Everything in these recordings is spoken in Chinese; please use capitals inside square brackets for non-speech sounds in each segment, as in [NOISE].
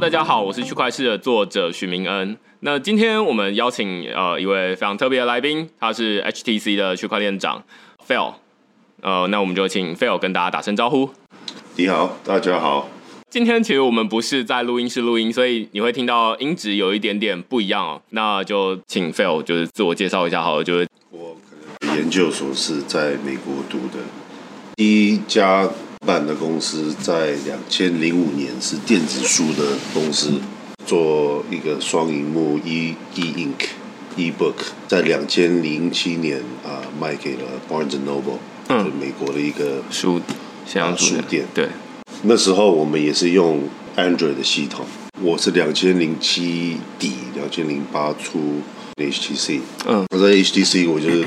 大家好，我是区块市的作者许明恩。那今天我们邀请呃一位非常特别的来宾，他是 HTC 的区块链长 Phil。呃，那我们就请 Phil 跟大家打声招呼。你好，大家好。今天其实我们不是在录音室录音，所以你会听到音质有一点点不一样哦。那就请 Phil 就是自我介绍一下好了，就是我可能研究所是在美国读的，第一家办的公司在两千零五年是电子书的公司，做一个双荧幕 e e ink e book，在两千零七年啊卖给了 Barnes and Noble，嗯。就美国的一个书像书店。对，那时候我们也是用 Android 的系统，我是两千零七底，两千零八出 HTC，嗯。我在 HTC 我就是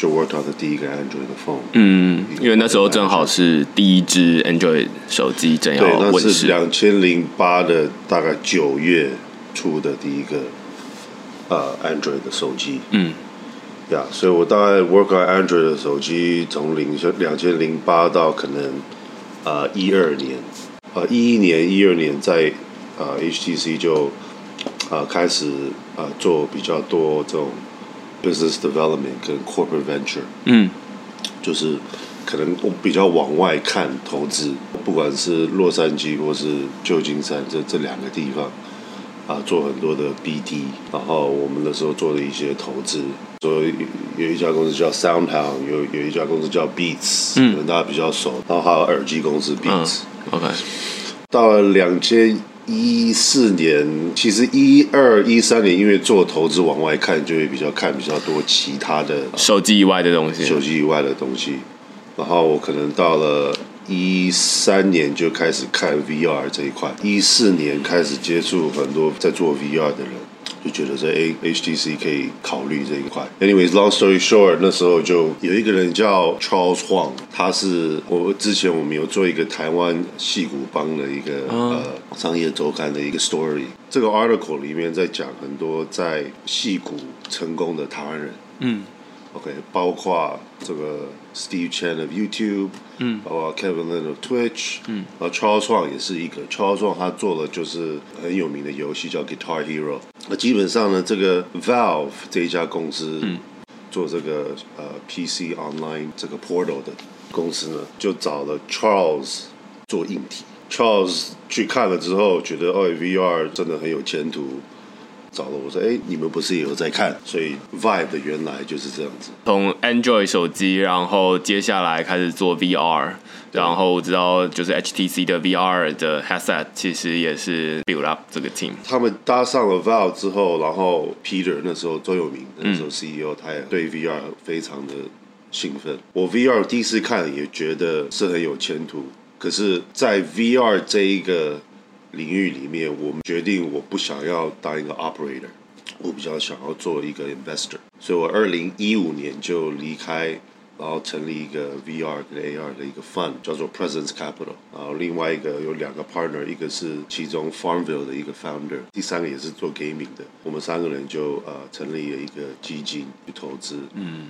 就 work on 的第一个 Android 的 phone，嗯，因为那时候正好是第一支 Android 手机正对，那是要问世，两千零八的大概九月出的第一个呃 Android 的手机，嗯。呀所以我大概 work on Android 的手机从零两千零八到可能呃一二年，呃一一年一二年在呃 HTC 就呃开始呃做比较多这种 business development 跟 corporate venture，嗯。就是可能我比较往外看投资，不管是洛杉矶或是旧金山这这两个地方啊，做很多的 BD，然后我们那时候做的一些投资，所以有一家公司叫 SoundHound，有有一家公司叫 Beats，嗯。可能大家比较熟，然后还有耳机公司嗯 Beats。，OK，到了两千一四年，其实一二一三年，因为做投资往外看，就会比较看比较多其他的手机以外的东西，手机以外的东西。然后我可能到了一三年就开始看 VR 这一块，一四年开始接触很多在做 VR 的人，就觉得这 A HTC 可以考虑这一块。Anyways，long story short，那时候就有一个人叫 Charles Huang，他是我之前我们有做一个台湾戏骨帮的一个、呃商业周刊的一个 story，这个 article 里面在讲很多在戏骨成功的台湾人。嗯 OK，包括这个 Steve Chen of YouTube，嗯，包括 Kevin Lin of Twitch，嗯，然后 Charles Wang 也是一个，Charles Wang 他做了就是很有名的游戏叫 Guitar Hero。那基本上呢，这个 Valve 这一家公司，做这个呃 PC Online 这个 Portal 的公司呢，就找了 Charles 做硬体。Charles 去看了之后，觉得哦 VR 真的很有前途，找了我说：“哎，你们不是也有在看？”所以 Vive 的原来就是这样子。从 Android 手机，然后接下来开始做 VR，然后我知道就是 HTC 的 VR 的 headset 其实也是 build up 这个 team。他们搭上了 Valve 之后，然后 Peter 那时候周有明那时候 CEO，、他也对 VR 非常的兴奋。我 VR 第一次看也觉得是很有前途，可是，在 VR 这一个领域里面，我们决定我不想要当一个 operator，我比较想要做一个 investor，所以我二零一五年就离开。然后成立一个 VR 跟 AR 的一个 fund，叫做 Presence Capital。然后另外一个有两个 partner，一个是其中 Farmville 的一个 founder，第三个也是做 gaming 的。我们三个人就呃成立了一个基金去投资。嗯。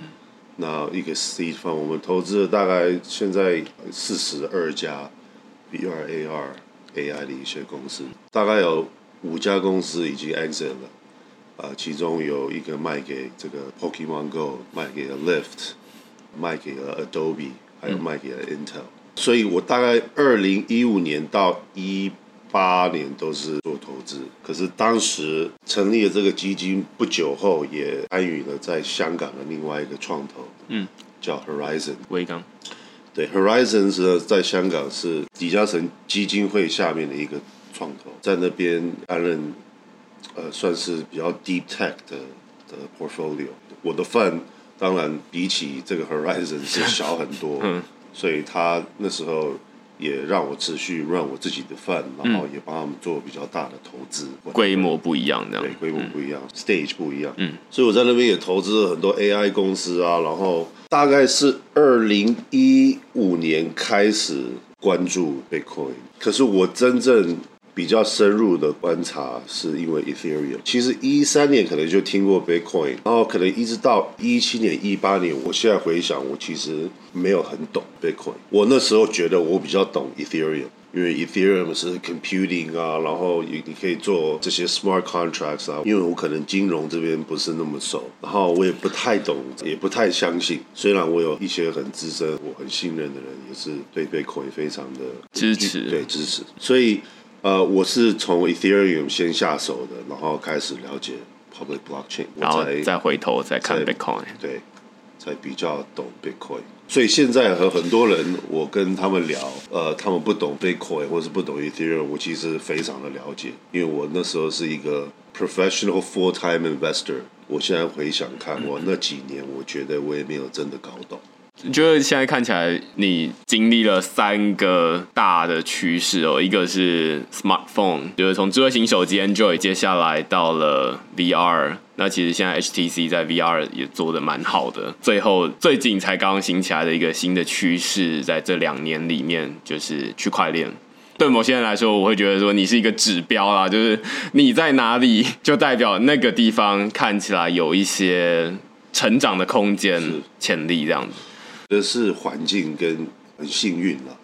那一个 seed fund，我们投资了大概现在四十二家 VR、AR、AI 的一些公司，大概有五家公司已经 exit 了。呃，其中有一个卖给这个 Pokemon Go，卖给了 Lyft。卖给了 Adobe，还有卖给了 Intel，、所以我大概二零一五年到一八年都是做投资。可是当时成立了这个基金不久后，也参与了在香港的另外一个创投，嗯，叫 Horizon。微刚，对，Horizons 呢在香港是李嘉诚基金会下面的一个创投，在那边担任呃算是比较 deep tech 的的 portfolio。我的 fund 当然比起这个 Horizon 是小很多，[LAUGHS] 嗯所以他那时候也让我持续 run 我自己的 fund，然后也帮他们做比较大的投资，规模不一样这样。对，。规模不一样、s t a g e 不一样，嗯，所以我在那边也投资了很多 AI 公司啊，然后大概是二零一五年开始关注 Bitcoin，可是我真正比较深入的观察是因为 Ethereum。其实一三年可能就听过 Bitcoin，然后可能一直到一七年、一八年，我现在回想，我其实没有很懂 Bitcoin。我那时候觉得我比较懂 Ethereum。因为 Ethereum 是 computing 啊，然后你你可以做这些 smart contracts 啊。因为我可能金融这边不是那么熟，然后我也不太懂，也不太相信。虽然我有一些很资深、我很信任的人，也是对 Bitcoin 非常的支持，对支持。所以呃，我是从 Ethereum 先下手的，然后开始了解 public blockchain，然后再回头再看 Bitcoin，对，才比较懂 Bitcoin。所以现在和很多人，我跟他们聊，呃，他们不懂 Bitcoin 或是不懂 Ethereum，我其实非常的了解，因为我那时候是一个 professional full time investor。我现在回想看，我那几年，我觉得我也没有真的搞懂。觉得现在看起来，你经历了三个大的趋势哦，一个是 smartphone，就是从智慧型手机 Android，接下来到了 VR，那其实现在 HTC 在 VR 也做的蛮好的。最后最近才刚刚兴起来的一个新的趋势，在这两年里面就是区块链。对某些人来说，我会觉得说你是一个指标啦，就是你在哪里，就代表那个地方看起来有一些成长的空间、潜力这样子。的是环境跟很幸运了。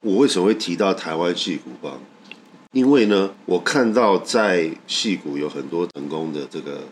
我为什么会提到台湾戏骨帮？因为呢，我看到在戏骨有很多成功的这个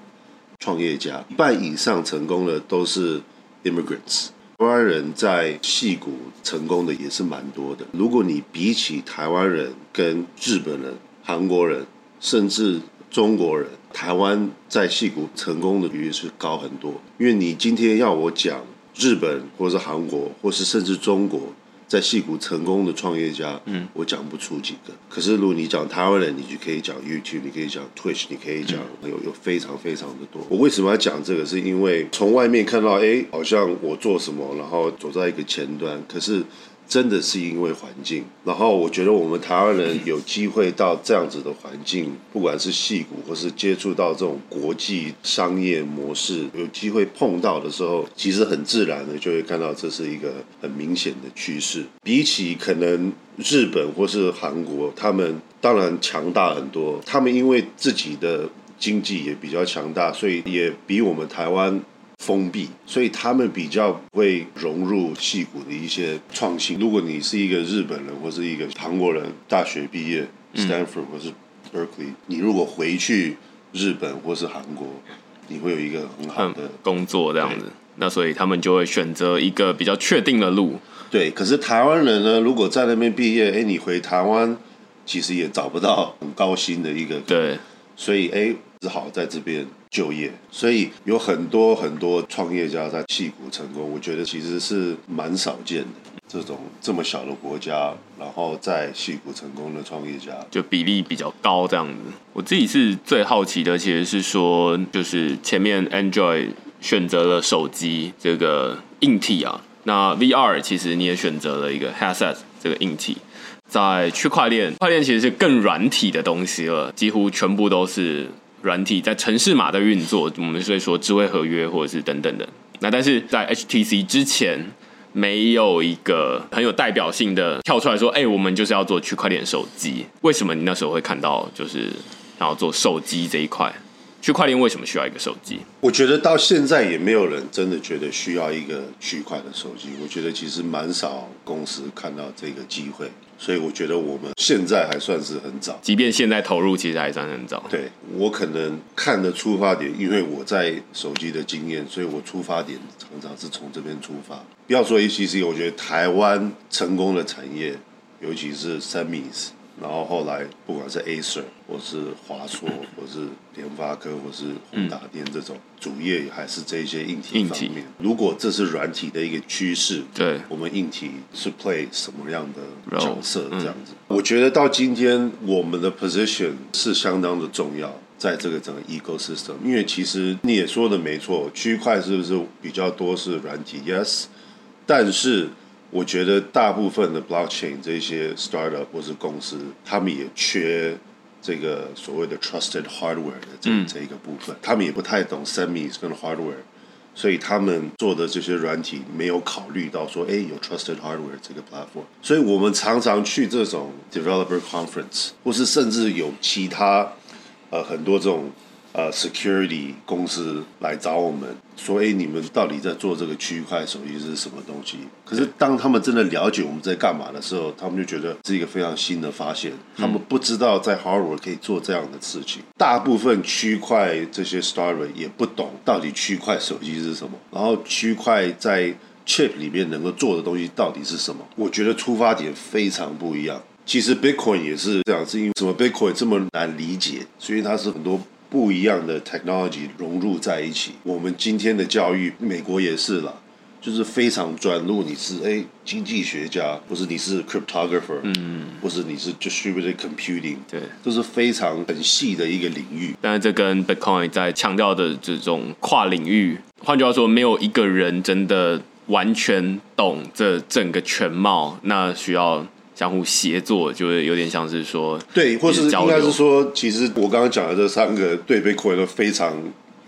创业家，一半以上成功的都是 immigrants。台湾人在戏骨成功的也是蛮多的。如果你比起台湾人跟日本人、韩国人，甚至中国人，台湾在戏骨成功的比率是高很多。因为你今天要我讲。日本或者是韩国，或是甚至中国，在戏骨成功的创业家，嗯，我讲不出几个。可是如果你讲台湾人，你就可以讲 YouTube，你可以讲 Twitch，你可以讲有有非常非常的多。我为什么要讲这个？是因为从外面看到，哎，好像我做什么，然后走在一个前端，可是。真的是因为环境，然后我觉得我们台湾人有机会到这样子的环境，不管是戏骨或是接触到这种国际商业模式，有机会碰到的时候，其实很自然的就会看到这是一个很明显的趋势。比起可能日本或是韩国，他们当然强大很多，他们因为自己的经济也比较强大，所以也比我们台湾。封闭，所以他们比较会融入戏骨的一些创新。如果你是一个日本人或是一个韩国人，大学毕业，Stanford 或是 Berkeley，你如果回去日本或是韩国，你会有一个很好的工作这样子。那所以他们就会选择一个比较确定的路。对，可是台湾人呢，如果在那边毕业，哎，你回台湾其实也找不到很高薪的一个。对，所以哎。只好在这边就业，所以有很多很多创业家在戏谷成功，我觉得其实是蛮少见的。这种这么小的国家，然后在戏谷成功的创业家，就比例比较高这样子。我自己是最好奇的，其实是说，就是前面 Android 选择了手机这个硬体啊，那 VR 其实你也选择了一个 headset 这个硬体，在区块链，区块链其实是更软体的东西了，几乎全部都是。软体在城市码的运作，我们所以说智慧合约或者是等等的。那但是在 HTC 之前，没有一个很有代表性的跳出来说，哎，我们就是要做区块链手机。为什么你那时候会看到就是要做手机这一块？区块链为什么需要一个手机？我觉得到现在也没有人真的觉得需要一个区块的手机。我觉得其实蛮少公司看到这个机会。所以我觉得我们现在还算是很早，即便现在投入，其实还算很早。对我可能看的出发点，因为我在手机的经验，所以我出发点常常是从这边出发。不要说 HTC，我觉得台湾成功的产业，尤其是三米。然后后来，不管是 Acer 或是华硕，或是联发科，或是宏达电这种主业，还是这些硬体方面。如果这是软体的一个趋势，对，我们硬体是 play 什么样的角色？这样子，我觉得到今天我们的 position 是相当的重要，在这个整个 ecosystem。因为其实你也说的没错，区块是不是比较多是软体？Yes，但是。我觉得大部分的 blockchain 这些 startup 或是公司，他们也缺这个所谓的 trusted hardware 的这这一个部分，他们也不太懂 semis 跟 hardware 所以他们做的这些软体没有考虑到说，哎，有 trusted hardware 这个 platform。所以我们常常去这种 developer conference，或是甚至有其他呃很多这种。呃，security 公司来找我们说：“哎，你们到底在做这个区块手机是什么东西？”可是当他们真的了解我们在干嘛的时候，他们就觉得是一个非常新的发现。他们不知道在 hardware 可以做这样的事情。大部分区块这些 starter 也不懂到底区块手机是什么，然后区块在 chip 里面能够做的东西到底是什么？我觉得出发点非常不一样。其实 Bitcoin 也是这样，是因为什么 Bitcoin 这么难理解，所以它是很多。不一样的 technology 融入在一起。我们今天的教育，美国也是了，就是非常专。入你是哎经济学家，或是你是 cryptographer，嗯，或是你是 distributed computing，对，都是非常很细的一个领域。但是这跟 Bitcoin 在强调的这种跨领域，换句话说，没有一个人真的完全懂这整个全貌，那需要。相互协作，就是有点像是说，对，或是应该是说，其实我刚刚讲的这三个对 Bitcoin 都非常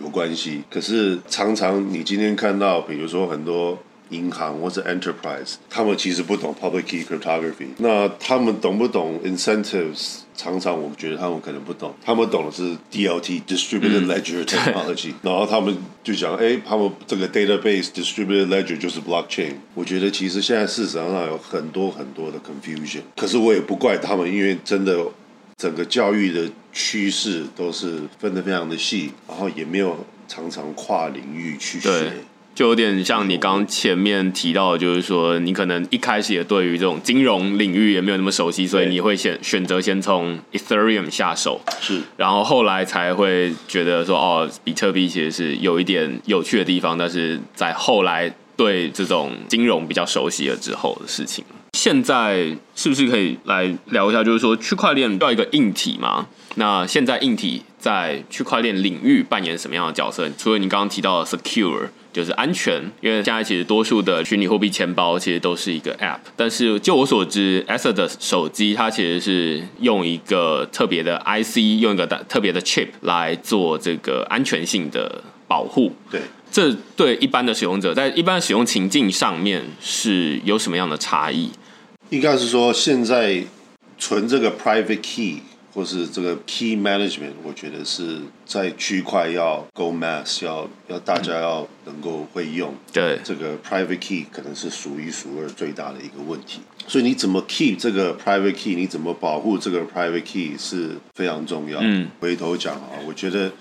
有关系。可是常常你今天看到，比如说很多银行或者 enterprise，他们其实不懂 public key cryptography，那他们懂不懂 incentives？常常我觉得他们可能不懂，他们懂的是 DLT distributed ledger technology，然后他们就讲，哎，他们这个 database distributed ledger 就是 blockchain。我觉得其实现在市场上有很多很多的 confusion，可是我也不怪他们，因为真的整个教育的趋势都是分得非常的细，然后也没有常常跨领域去学。就有点像你刚前面提到，的，就是说你可能一开始也对于这种金融领域也没有那么熟悉，所以你会选选择先从 Ethereum 下手，是，然后后来才会觉得说，哦，比特币其实是有一点有趣的地方，但是在后来对这种金融比较熟悉了之后的事情。现在是不是可以来聊一下，就是说区块链要一个硬体嘛？那现在硬体在区块链领域扮演什么样的角色？除了你刚刚提到的 secure。就是安全，因为现在其实多数的虚拟货币钱包其实都是一个 App，但是就我所知 a s e r 的手机它其实是用一个特别的 IC，用一个特别的 chip 来做这个安全性的保护。对，这对一般的使用者在一般使用情境上面是有什么样的差异？应该是说，现在存这个 private key。或是这个 key management，我觉得是在区块要 go mass，要要大家要能够会用。对，这个 private key 可能是数一数二最大的一个问题。所以你怎么 keep 这个 private key，你怎么保护这个 private key 是非常重要。嗯，回头讲啊，我觉得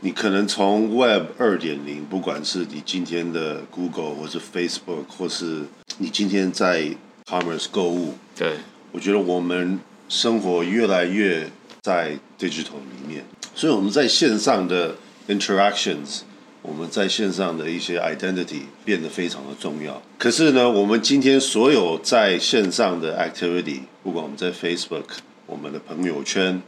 你可能从 web 二点零，不管是你今天的 Google 或是 Facebook，或是你今天在 commerce 购物，对我觉得我们。生活越来越在 digital 里面，所以我们在线上的 interactions，我们在线上的一些 identity 变得非常的重要。可是呢，我们今天所有在线上的 activity，不管我们在 Facebook，我们的朋友圈，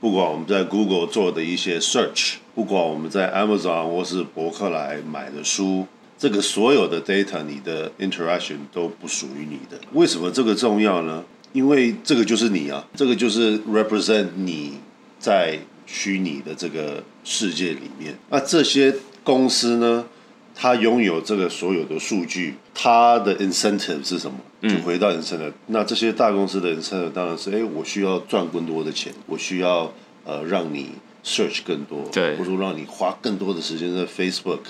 不管我们在 Google 做的一些 search，不管我们在 Amazon 或是博客来买的书，这个所有的 data，你的 interaction 都不属于你的。为什么这个重要呢？因为这个就是你啊，这个就是 represent 你在虚拟的这个世界里面。那这些公司呢，它拥有这个所有的数据，它的 incentive 是什么？就回到 incentive。那这些大公司的 incentive 当然是，哎，我需要赚更多的钱，我需要呃让你 search 更多，对，或者让你花更多的时间在 Facebook，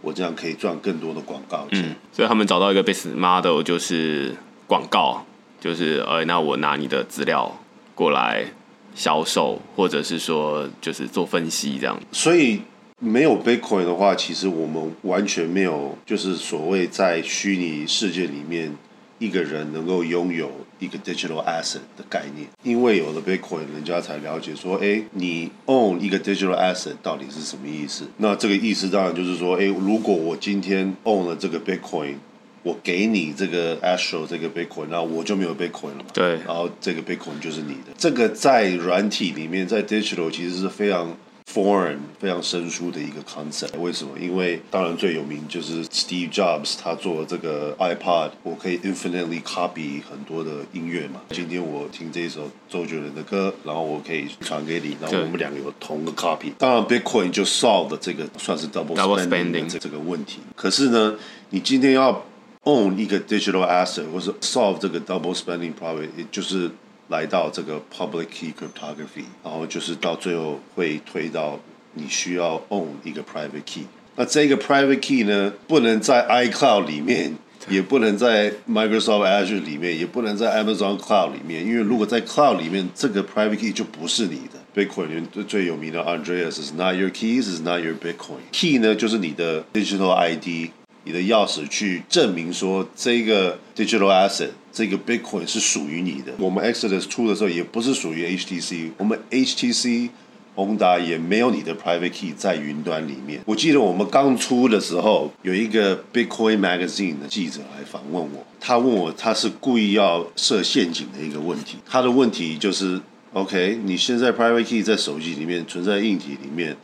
我这样可以赚更多的广告钱。所以他们找到一个 business model 就是广告。就是呃，那我拿你的资料过来销售，或者是说就是做分析这样。所以没有 Bitcoin 的话，其实我们完全没有，就是所谓在虚拟世界里面一个人能够拥有一个 digital asset 的概念。因为有了 Bitcoin，人家才了解说，哎，你 own 一个 digital asset 到底是什么意思？那这个意思当然就是说，哎，如果我今天 own 了这个 Bitcoin。我给你这个 Astro 这个 Bitcoin，然后我就没有 Bitcoin 了嘛？对。然后这个 Bitcoin 就是你的。这个在软体里面，在 Digital 其实是非常 foreign 非常生疏的一个 concept。为什么？因为当然最有名就是 Steve Jobs，他做这个 iPod，我可以 infinitely copy 很多的音乐嘛。今天我听这一首周杰伦的歌，然后我可以传给你，然后我们两个有同个 copy。当然 Bitcoin 就 solve 了这个算是 double spending 这这个问题。可是呢，你今天要 own 一个 digital asset，或是 solve 这个 double spending problem，也就是来到这个 public key cryptography，然后就是到最后会推到你需要 own 一个 private key。那这个 private key 呢，不能在 iCloud 里面，也不能在 Microsoft Azure 里面，也不能在 Amazon Cloud 里面，因为如果在 Cloud 里面，这个 private key 就不是你的。Bitcoin 里面最最有名的 Andreas is not your keys, is not your Bitcoin. Key 呢，就是你的 digital ID。 你的钥匙去证明说这个 digital asset 这个 Bitcoin 是属于你的。我们 Exodus 出的时候也不是属于 HTC，我们 HTC 宏达也没有你的 private key 在云端里面。我记得我们刚出的时候，有一个 Bitcoin Magazine 的记者来访问我，他问我他是故意要设陷阱的一个问题。他的问题就是：OK，你现在 private key 在手机里面存在硬体里面，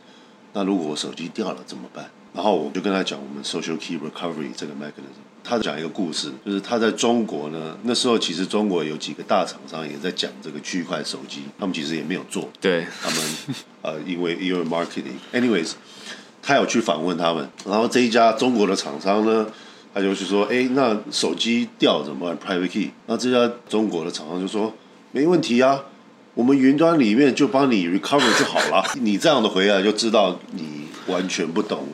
那如果我手机掉了怎么办？然后我就跟他讲我们 social key recovery 这个 mechanism。他讲一个故事，就是他在中国呢，那时候其实中国有几个大厂商也在讲这个区块手机，他们其实也没有做。对，他们呃，因为因为 marketing，anyways，他有去访问他们，然后这一家中国的厂商呢，他就去说，哎，那手机掉怎么办？private key？那这家中国的厂商就说，没问题啊，我们云端里面就帮你 recover 就好了。你这样的回答就知道你完全不懂。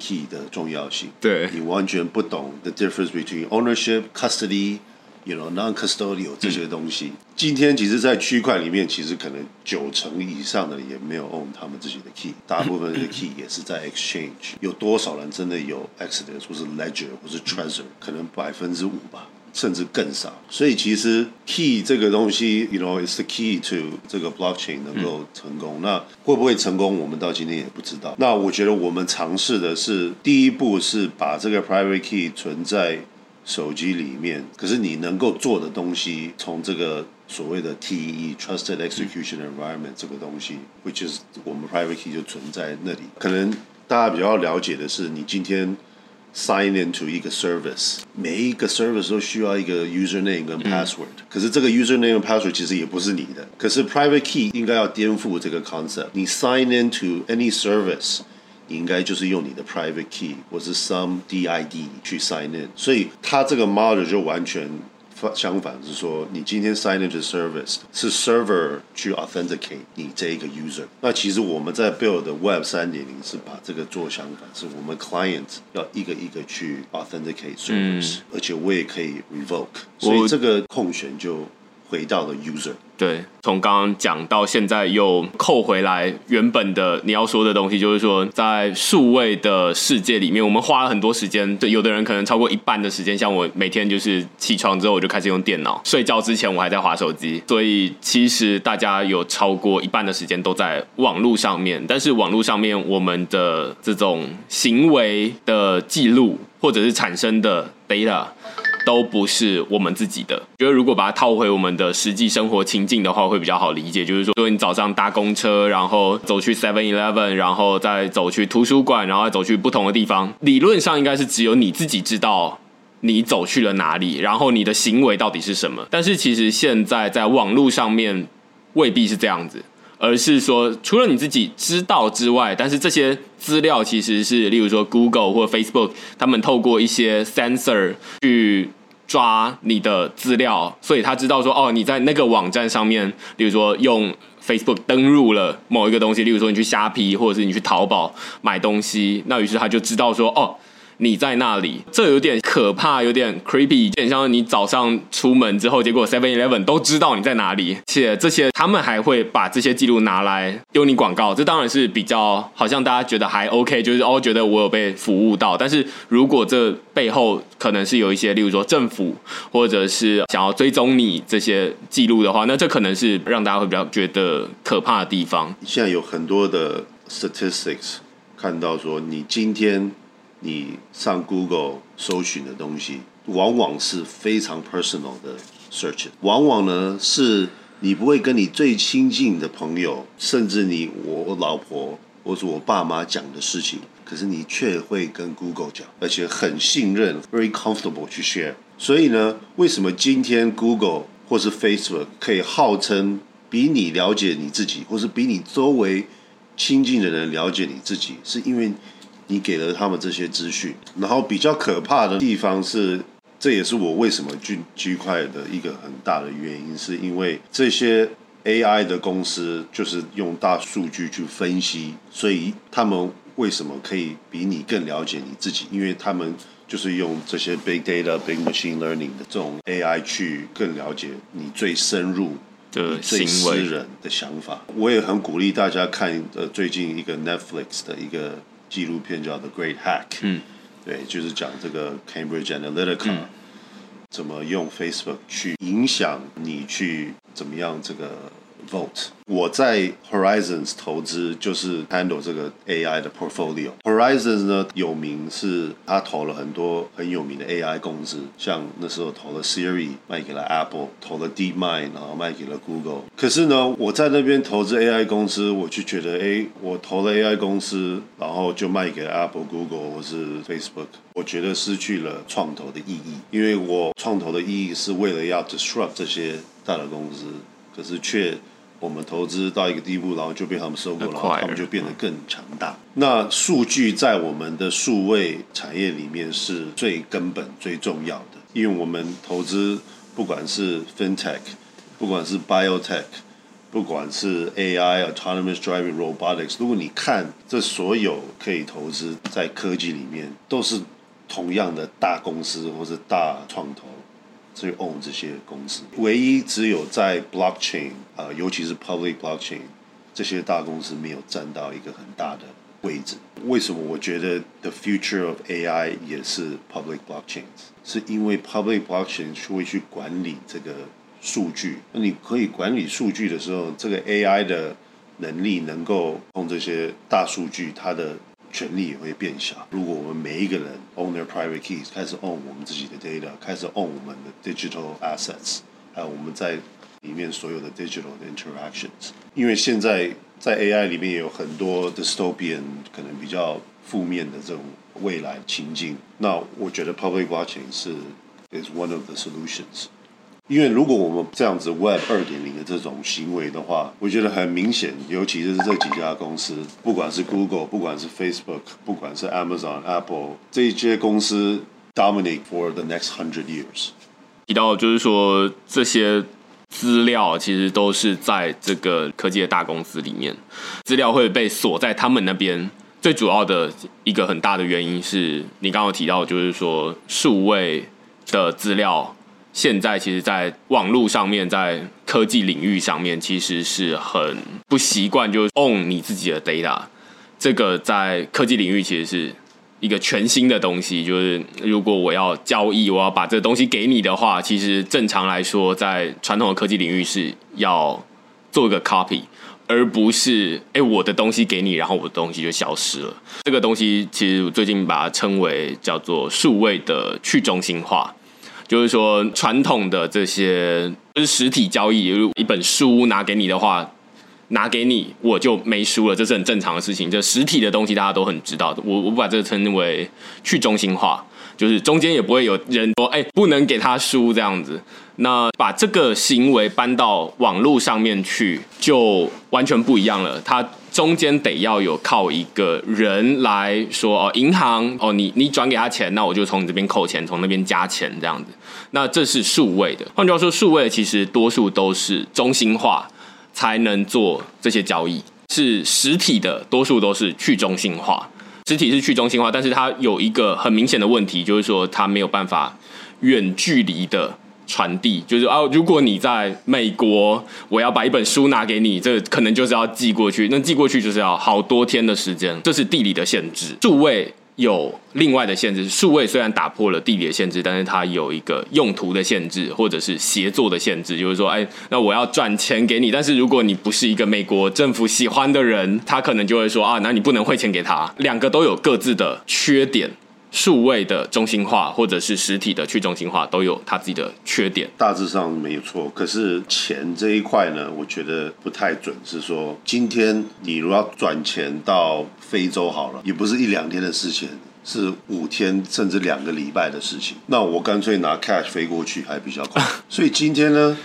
Key 的重要性，对你完全不懂 the difference between ownership, custody, you know, non-custodial 这些东西。今天其实，在区块里面，其实可能九成以上的也没有 own 他们自己的 key，大部分的 key 也是在 exchange。有多少人真的有 accident 或是 Ledger 或是 treasure？可能百分之五吧。甚至更少，所以其实 key 这个东西，you know，is the key to 这个 blockchain 能够成功。那会不会成功，我们到今天也不知道。那我觉得我们尝试的是，第一步是把这个 private key 存在手机里面。可是你能够做的东西，从这个所谓的 TEE Trusted Execution Environment） 这个东西，which is 我们 private key 就存在那里。可能大家比较了解的是，你今天。sign into 一个 service，每一个 service 都需要一个 username 跟 password，、嗯、可是这个 username 跟 password 其实也不是你的。可是 private key 应该要颠覆这个 concept，你 sign into any service。你应该就是用你的 private key 或是 some DID 去 sign in，所以它这个 model 就完全 相反是说，你今天 sign into service 是 server 去 authenticate 你这一个 user。那其实我们在 build Web 三点零是把这个做相反，是我们 client 要一个一个去 authenticate servers，、嗯、而且我也可以 revoke，所以这个空权就回到了 user。对，从刚刚讲到现在又扣回来原本的你要说的东西，就是说在数位的世界里面，我们花了很多时间。对，有的人可能超过一半的时间，像我每天就是起床之后我就开始用电脑，睡觉之前我还在划手机。所以其实大家有超过一半的时间都在网络上面，但是网络上面我们的这种行为的记录或者是产生的 data。都不是我们自己的。觉得如果把它套回我们的实际生活情境的话，会比较好理解。就是说，如果你早上搭公车，然后走去 Seven Eleven，然后再走去图书馆，然后再走去不同的地方，理论上应该是只有你自己知道你走去了哪里，然后你的行为到底是什么。但是其实现在在网络上面未必是这样子，而是说除了你自己知道之外，但是这些资料其实是，例如说 Google 或 Facebook，他们透过一些 sensor 去抓你的资料，所以他知道说，哦，你在那个网站上面，比如说用 Facebook 登录了某一个东西，例如说你去虾皮或者是你去淘宝买东西，那于是他就知道说，哦。你在那里，这有点可怕，有点 creepy，有点像你早上出门之后，结果 Seven Eleven 都知道你在哪里，且这些他们还会把这些记录拿来丢你广告，这当然是比较好像大家觉得还 OK，就是哦觉得我有被服务到，但是如果这背后可能是有一些，例如说政府或者是想要追踪你这些记录的话，那这可能是让大家会比较觉得可怕的地方。现在有很多的 statistics 看到说，你今天。你上 Google 搜寻的东西，往往是非常 personal 的 search，往往呢是你不会跟你最亲近的朋友，甚至你我老婆或者我爸妈讲的事情，可是你却会跟 Google 讲，而且很信任，very comfortable 去 share。所以呢，为什么今天 Google 或是 Facebook 可以号称比你了解你自己，或是比你周围亲近的人了解你自己，是因为你给了他们这些资讯。然后比较可怕的地方是。这也是我为什么进区块的一个很大的原因，是因为这些 AI 的公司就是用大数据去分析，所以他们为什么可以比你更了解你自己？因为他们就是用这些 big data、big machine learning 的这种 AI 去更了解你最深入的最私人的想法。我也很鼓励大家看呃最近一个 Netflix 的一个纪录片叫《The Great Hack》。嗯。对，就是讲这个 Cambridge Analytica 怎么用 Facebook 去影响你去怎么样这个。Vote，我在 Horizons 投资就是 handle 这个 AI 的 portfolio。Horizons 呢有名是他投了很多很有名的 AI 公司，像那时候投了 Siri 卖给了 Apple，投了 DeepMind 然后卖给了 Google。可是呢，我在那边投资 AI 公司，我就觉得，哎，我投了 AI 公司，然后就卖给了 Apple、Google 或是 Facebook，我觉得失去了创投的意义，因为我创投的意义是为了要 disrupt 这些大的公司，可是却。我们投资到一个地步，然后就被他们收购了，他们就变得更强大。那数据在我们的数位产业里面是最根本、最重要的，因为我们投资不管是 FinTech，不管是 Biotech，不管是 AI、Autonomous Driving、Robotics，如果你看这所有可以投资在科技里面，都是同样的大公司或是大创投。去 own 这些公司，唯一只有在 blockchain 啊，尤其是 public blockchain 这些大公司没有占到一个很大的位置。为什么？我觉得 the future of AI 也是 public blockchains，是因为 public blockchain 会去管理这个数据。那你可以管理数据的时候，这个 AI 的能力能够用这些大数据，它的。权力也会变小。如果我们每一个人 own their private keys，开始 own 我们自己的 data，开始 own 我们的 digital assets，还有我们在里面所有的 digital interactions。因为现在在 AI 里面也有很多 dystopian 可能比较负面的这种未来情境。那我觉得 public blockchain 是 is one of the solutions。 因为如果我们这样子 Web 二点零的这种行为的话，我觉得很明显，尤其是这几家公司，不管是 Google，不管是 Facebook，不管是 Amazon、Apple 这一些公司 dominate for the next hundred years。提到就是说，这些资料其实都是在这个科技的大公司里面，资料会被锁在他们那边。最主要的一个很大的原因是你刚刚提到，就是说数位的资料。现在其实，在网络上面，在科技领域上面，其实是很不习惯，就是 own 你自己的 data。这个在科技领域其实是一个全新的东西。就是如果我要交易，我要把这个东西给你的话，其实正常来说，在传统的科技领域是要做一个 copy，而不是哎我的东西给你，然后我的东西就消失了。这个东西其实我最近把它称为叫做数位的去中心化。就是说，传统的这些就是实体交易，如一本书拿给你的话，拿给你我就没书了，这是很正常的事情。就实体的东西，大家都很知道的。我我把这个称为去中心化，就是中间也不会有人说，哎，不能给他书这样子。那把这个行为搬到网络上面去，就完全不一样了。它中间得要有靠一个人来说哦，银行哦，你你转给他钱，那我就从你这边扣钱，从那边加钱这样子。那这是数位的，换句话说，数位其实多数都是中心化才能做这些交易，是实体的多数都是去中心化。实体是去中心化，但是它有一个很明显的问题，就是说它没有办法远距离的。传递就是啊，如果你在美国，我要把一本书拿给你，这可能就是要寄过去，那寄过去就是要好多天的时间，这是地理的限制。数位有另外的限制，数位虽然打破了地理的限制，但是它有一个用途的限制，或者是协作的限制，就是说，哎，那我要转钱给你，但是如果你不是一个美国政府喜欢的人，他可能就会说啊，那你不能汇钱给他。两个都有各自的缺点。数位的中心化或者是实体的去中心化都有它自己的缺点。大致上没有错，可是钱这一块呢，我觉得不太准。是说，今天你如果要转钱到非洲好了，也不是一两天的事情，是五天甚至两个礼拜的事情。那我干脆拿 cash 飞过去还比较快。所以今天呢，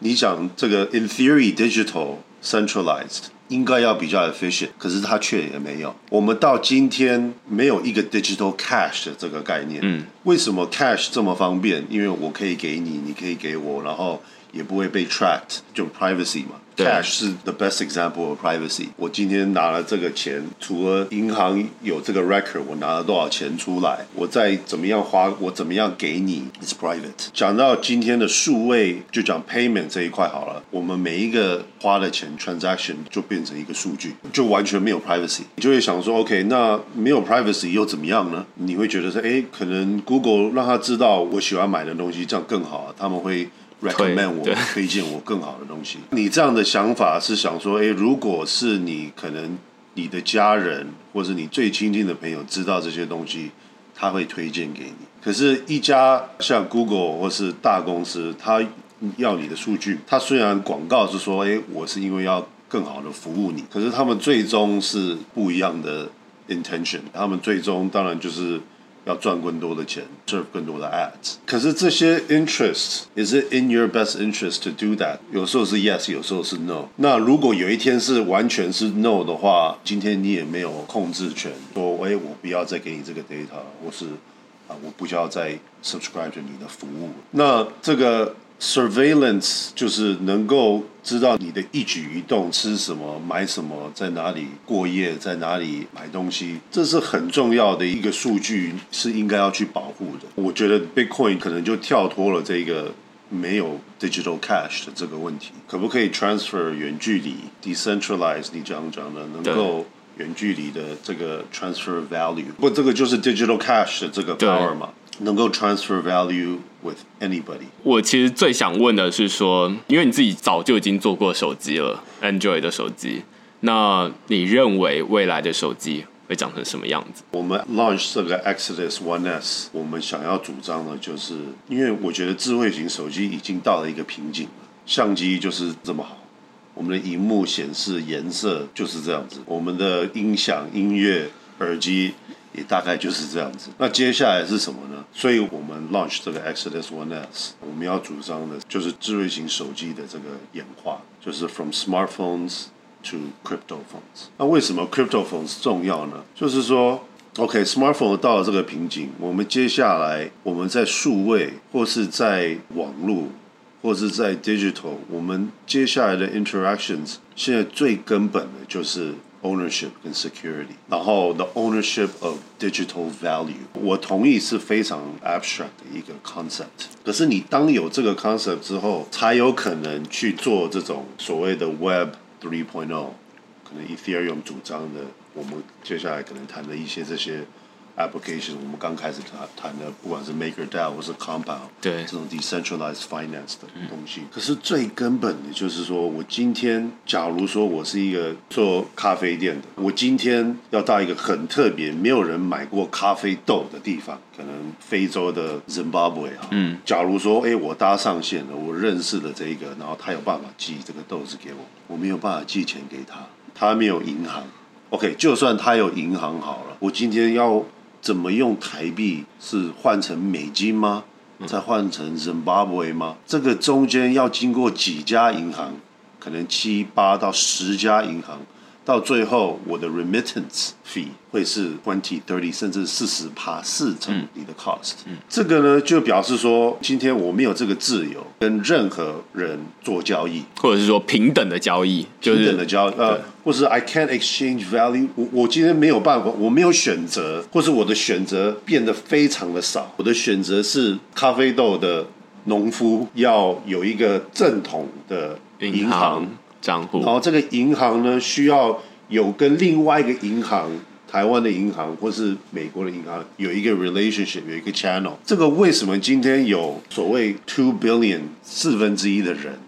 你讲这个 in theory digital centralized。应该要比较 efficient，可是它却也没有。我们到今天没有一个 digital cash 的这个概念。嗯，为什么 cash 这么方便？因为我可以给你，你可以给我，然后也不会被 tracked，就 privacy 嘛。Cash 是 the best example of privacy。我今天拿了这个钱，除了银行有这个 record，我拿了多少钱出来，我再怎么样花，我怎么样给你 it's private。讲到今天的数位，就讲 payment 这一块好了。我们每一个花的钱 transaction 就变成一个数据，就完全没有 privacy。你就会想说，OK，那没有 privacy 又怎么样呢？你会觉得说，哎，可能 Google 让他知道我喜欢买的东西，这样更好啊。他们会。Recommend 我推荐我更好的东西。[LAUGHS] 你这样的想法是想说，哎，如果是你可能你的家人或是你最亲近的朋友知道这些东西，他会推荐给你。可是，一家像 Google 或是大公司，他要你的数据，他虽然广告是说，哎，我是因为要更好的服务你，可是他们最终是不一样的 intention。他们最终当然就是。要赚更多的钱，serve 更多的 ads。可是这些 interest，is it in your best interest to do that？有时候是 yes，有时候是 no。那如果有一天是完全是 no 的话，今天你也没有控制权，说，哎，我不要再给你这个 data，或是啊，我不需要再 subscribe 你的服务。那这个。Surveillance 就是能够知道你的一举一动，吃什么、买什么、在哪里过夜、在哪里买东西，这是很重要的一个数据，是应该要去保护的。我觉得 Bitcoin 可能就跳脱了这个没有 digital cash 的这个问题，可不可以 transfer 远距离 decentralize？你讲讲的能够远距离的这个 transfer value，不，这个就是 digital cash 的这个 power 嘛。能够 transfer value with anybody。我其实最想问的是说，因为你自己早就已经做过手机了，Android 的手机，那你认为未来的手机会长成什么样子？我们 launch 这个 Exodus One S，我们想要主张的就是，因为我觉得智慧型手机已经到了一个瓶颈了，相机就是这么好，我们的荧幕显示颜色就是这样子，我们的音响、音乐、耳机。也大概就是这样子。那接下来是什么呢？所以我们 launch 这个 Exodus One S，我们要主张的就是智慧型手机的这个演化，就是 from smartphones to crypto phones。那为什么 crypto phones 重要呢？就是说，OK，smartphone 到了这个瓶颈，我们接下来我们在数位或是在网络或是在 digital，我们接下来的 interactions，现在最根本的就是。Ownership 跟 security，然后 the ownership of digital value，我同意是非常 abstract 的一个 concept。可是你当有这个 concept 之后，才有可能去做这种所谓的 Web 3.0，可能 Ethereum 主张的，我们接下来可能谈的一些这些。application，我们刚开始谈谈的，不管是 MakerDAO 或是 Compound，对这种 decentralized finance 的东西。可是最根本的就是说，我今天假如说我是一个做咖啡店的，我今天要到一个很特别、没有人买过咖啡豆的地方，可能非洲的 Zimbabwe 啊，嗯，假如说，哎，我搭上线了，我认识了这一个，然后他有办法寄这个豆子给我，我没有办法寄钱给他，他没有银行。OK，就算他有银行好了，我今天要。怎么用台币是换成美金吗？再换成 Zimbabwe 吗？这个中间要经过几家银行，可能七八到十家银行。到最后，我的 remittance fee 会是 twenty thirty 甚至四十趴四成你的 cost。嗯这个呢，就表示说，今天我没有这个自由跟任何人做交易，或者是说平等的交易，平等的交呃，或是 I can't exchange value。我我今天没有办法，我没有选择，或是我的选择变得非常的少。我的选择是咖啡豆的农夫要有一个正统的银行。账户，然后这个银行呢，需要有跟另外一个银行，台湾的银行或是美国的银行有一个 relationship，有一个 channel。这个为什么今天有所谓 two billion 四分之一的人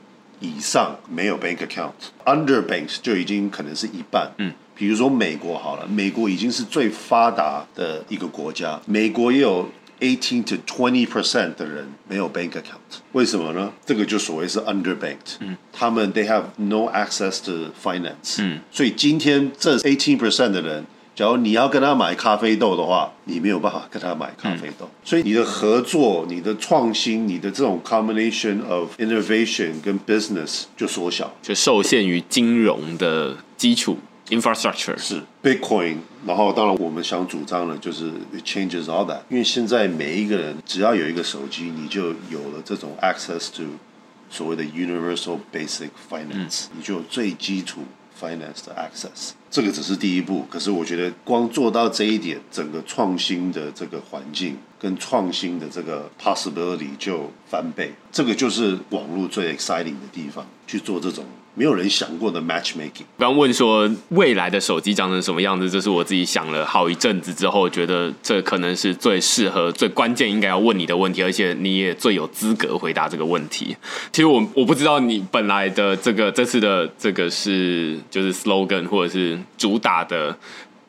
以上没有 bank account，underbanked 就已经可能是一半。嗯，比如说美国好了，美国已经是最发达的一个国家，美国也有 eighteen to twenty percent 的人没有 bank account，为什么呢？这个就所谓是 underbanked，嗯，他们 they have no access to finance，嗯，所以今天这 eighteen percent 的人。假如你要跟他买咖啡豆的话，你没有办法跟他买咖啡豆，所以你的合作、你的创新、你的这种 combination of innovation 跟 business 就缩小，就受限于金融的基础 infrastructure 是 Bitcoin。然后当然我们想主张的就是 changes all that，因为现在每一个人只要有一个手机，你就有了这种 access to 所谓的 universal basic finance，你就有最基础 finance 的 access。这个只是第一步，可是我觉得光做到这一点，整个创新的这个环境跟创新的这个 possibility 就翻倍。这个就是网络最 exciting 的地方，去做这种。没有人想过的 matchmaking。刚问说未来的手机长成什么样子，这是我自己想了好一阵子之后，觉得这可能是最适合、最关键应该要问你的问题，而且你也最有资格回答这个问题。[LAUGHS] 其实我我不知道你本来的这个这次的这个是就是 slogan 或者是主打的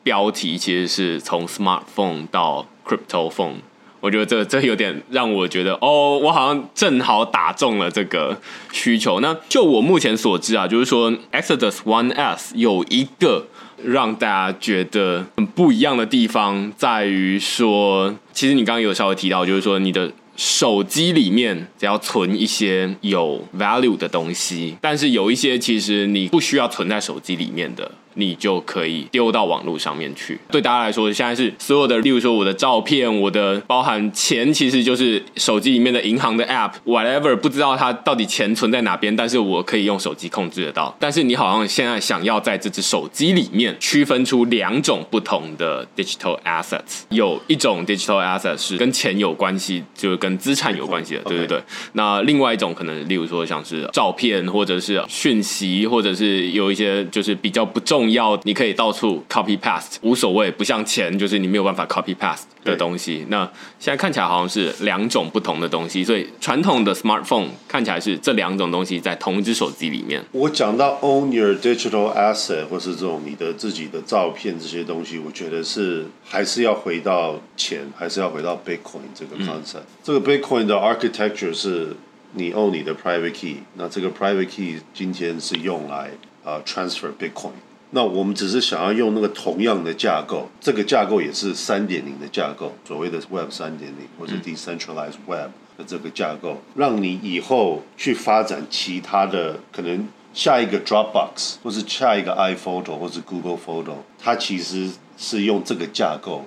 标题，其实是从 smartphone 到 crypto phone。我觉得这这有点让我觉得哦，我好像正好打中了这个需求。那就我目前所知啊，就是说 Exodus One S 有一个让大家觉得很不一样的地方，在于说，其实你刚刚有稍微提到，就是说你的手机里面只要存一些有 value 的东西，但是有一些其实你不需要存在手机里面的。你就可以丢到网络上面去。对大家来说，现在是所有的，例如说我的照片，我的包含钱，其实就是手机里面的银行的 app，whatever，不知道它到底钱存在哪边，但是我可以用手机控制得到。但是你好像现在想要在这只手机里面区分出两种不同的 digital assets，有一种 digital asset 是跟钱有关系，就是跟资产有关系的，对对对。那另外一种可能，例如说像是照片，或者是讯息，或者是有一些就是比较不重。要你可以到处 copy paste 无所谓，不像钱，就是你没有办法 copy paste 的东西。那现在看起来好像是两种不同的东西，所以传统的 smartphone 看起来是这两种东西在同一只手机里面。我讲到 own your digital asset 或是这种你的自己的照片这些东西，我觉得是还是要回到钱，还是要回到 Bitcoin 这个 concept。这个 Bitcoin 的 architecture 是你 own 你的 private key，那这个 private key 今天是用来啊 transfer Bitcoin。那我们只是想要用那个同样的架构，这个架构也是三点零的架构，所谓的 Web 三点零或者 Decentralized Web 的这个架构，让你以后去发展其他的可能下一个 Dropbox 或是下一个 iPhoto 或是 Google Photo，它其实是用这个架构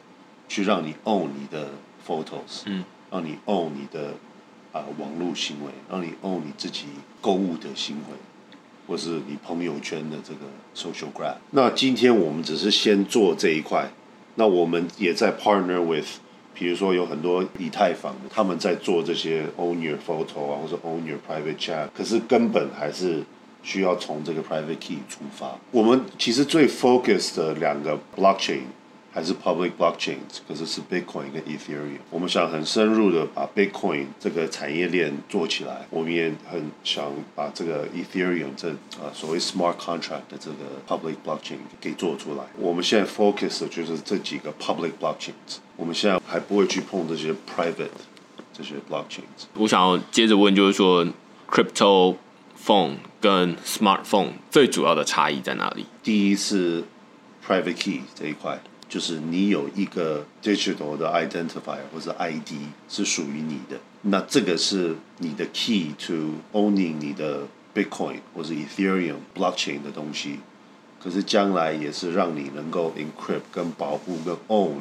去让你 own 你的 photos，嗯，让你 own 你的啊网络行为，让你 own 你自己购物的行为。或是你朋友圈的这个 social graph。那今天我们只是先做这一块，那我们也在 partner with，比如说有很多以太坊，他们在做这些 own your photo 啊，或者 own your private chat，可是根本还是需要从这个 private key 出发。我们其实最 focus 的两个 blockchain。还是 public blockchains，可是是 Bitcoin 跟 Ethereum。我们想很深入的把 Bitcoin 这个产业链做起来，我们也很想把这个 Ethereum 这啊所谓 smart contract 的这个 public blockchain 给做出来。我们现在 focus 的就是这几个 public blockchains，我们现在还不会去碰这些 private 这些 blockchains。我想要接着问，就是说 crypto phone 跟 smartphone 最主要的差异在哪里？第一是 private key 这一块。就是你有一个 digital 的 identifier 或者 ID 是属于你的，那这个是你的 key to owning 你的 Bitcoin 或者 Ethereum blockchain 的东西。可是将来也是让你能够 encrypt 跟保护跟 own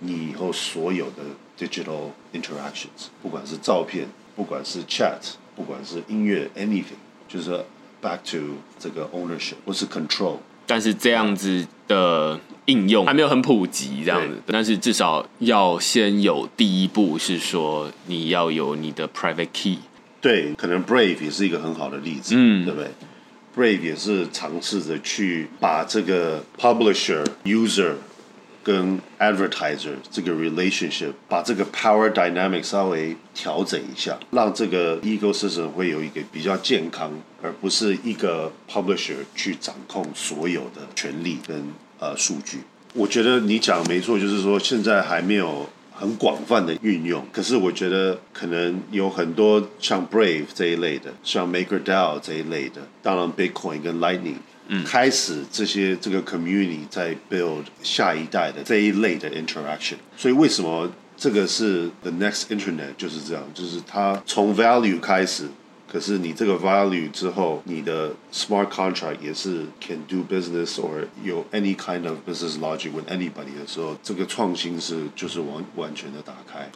你以后所有的 digital interactions，不管是照片，不管是 chat，不管是音乐，anything，就是 back to 这个 ownership 或是 control。但是这样子的应用还没有很普及，这样子。但是至少要先有第一步，是说你要有你的 private key。对，可能 Brave 也是一个很好的例子，嗯，对不对？Brave 也是尝试着去把这个 publisher user 跟 advertiser 这个 relationship，把这个 power dynamic 稍微调整一下，让这个 ecosystem 会有一个比较健康，而不是一个 publisher 去掌控所有的权利跟呃数据。我觉得你讲没错，就是说现在还没有很广泛的运用，可是我觉得可能有很多像 Brave 这一类的，像 MakerDAO 这一类的，当然 Bitcoin 跟 Lightning。开始这些这个 community 在 build 下一代的这一类的 interaction，所以为什么这个是 the next internet 就是这样，就是它从 value 开始，可是你这个 value 之后，你的 smart contract 也是 can do business or 有 any kind of business logic with anybody 的时候，这个创新是就是完完全的打开。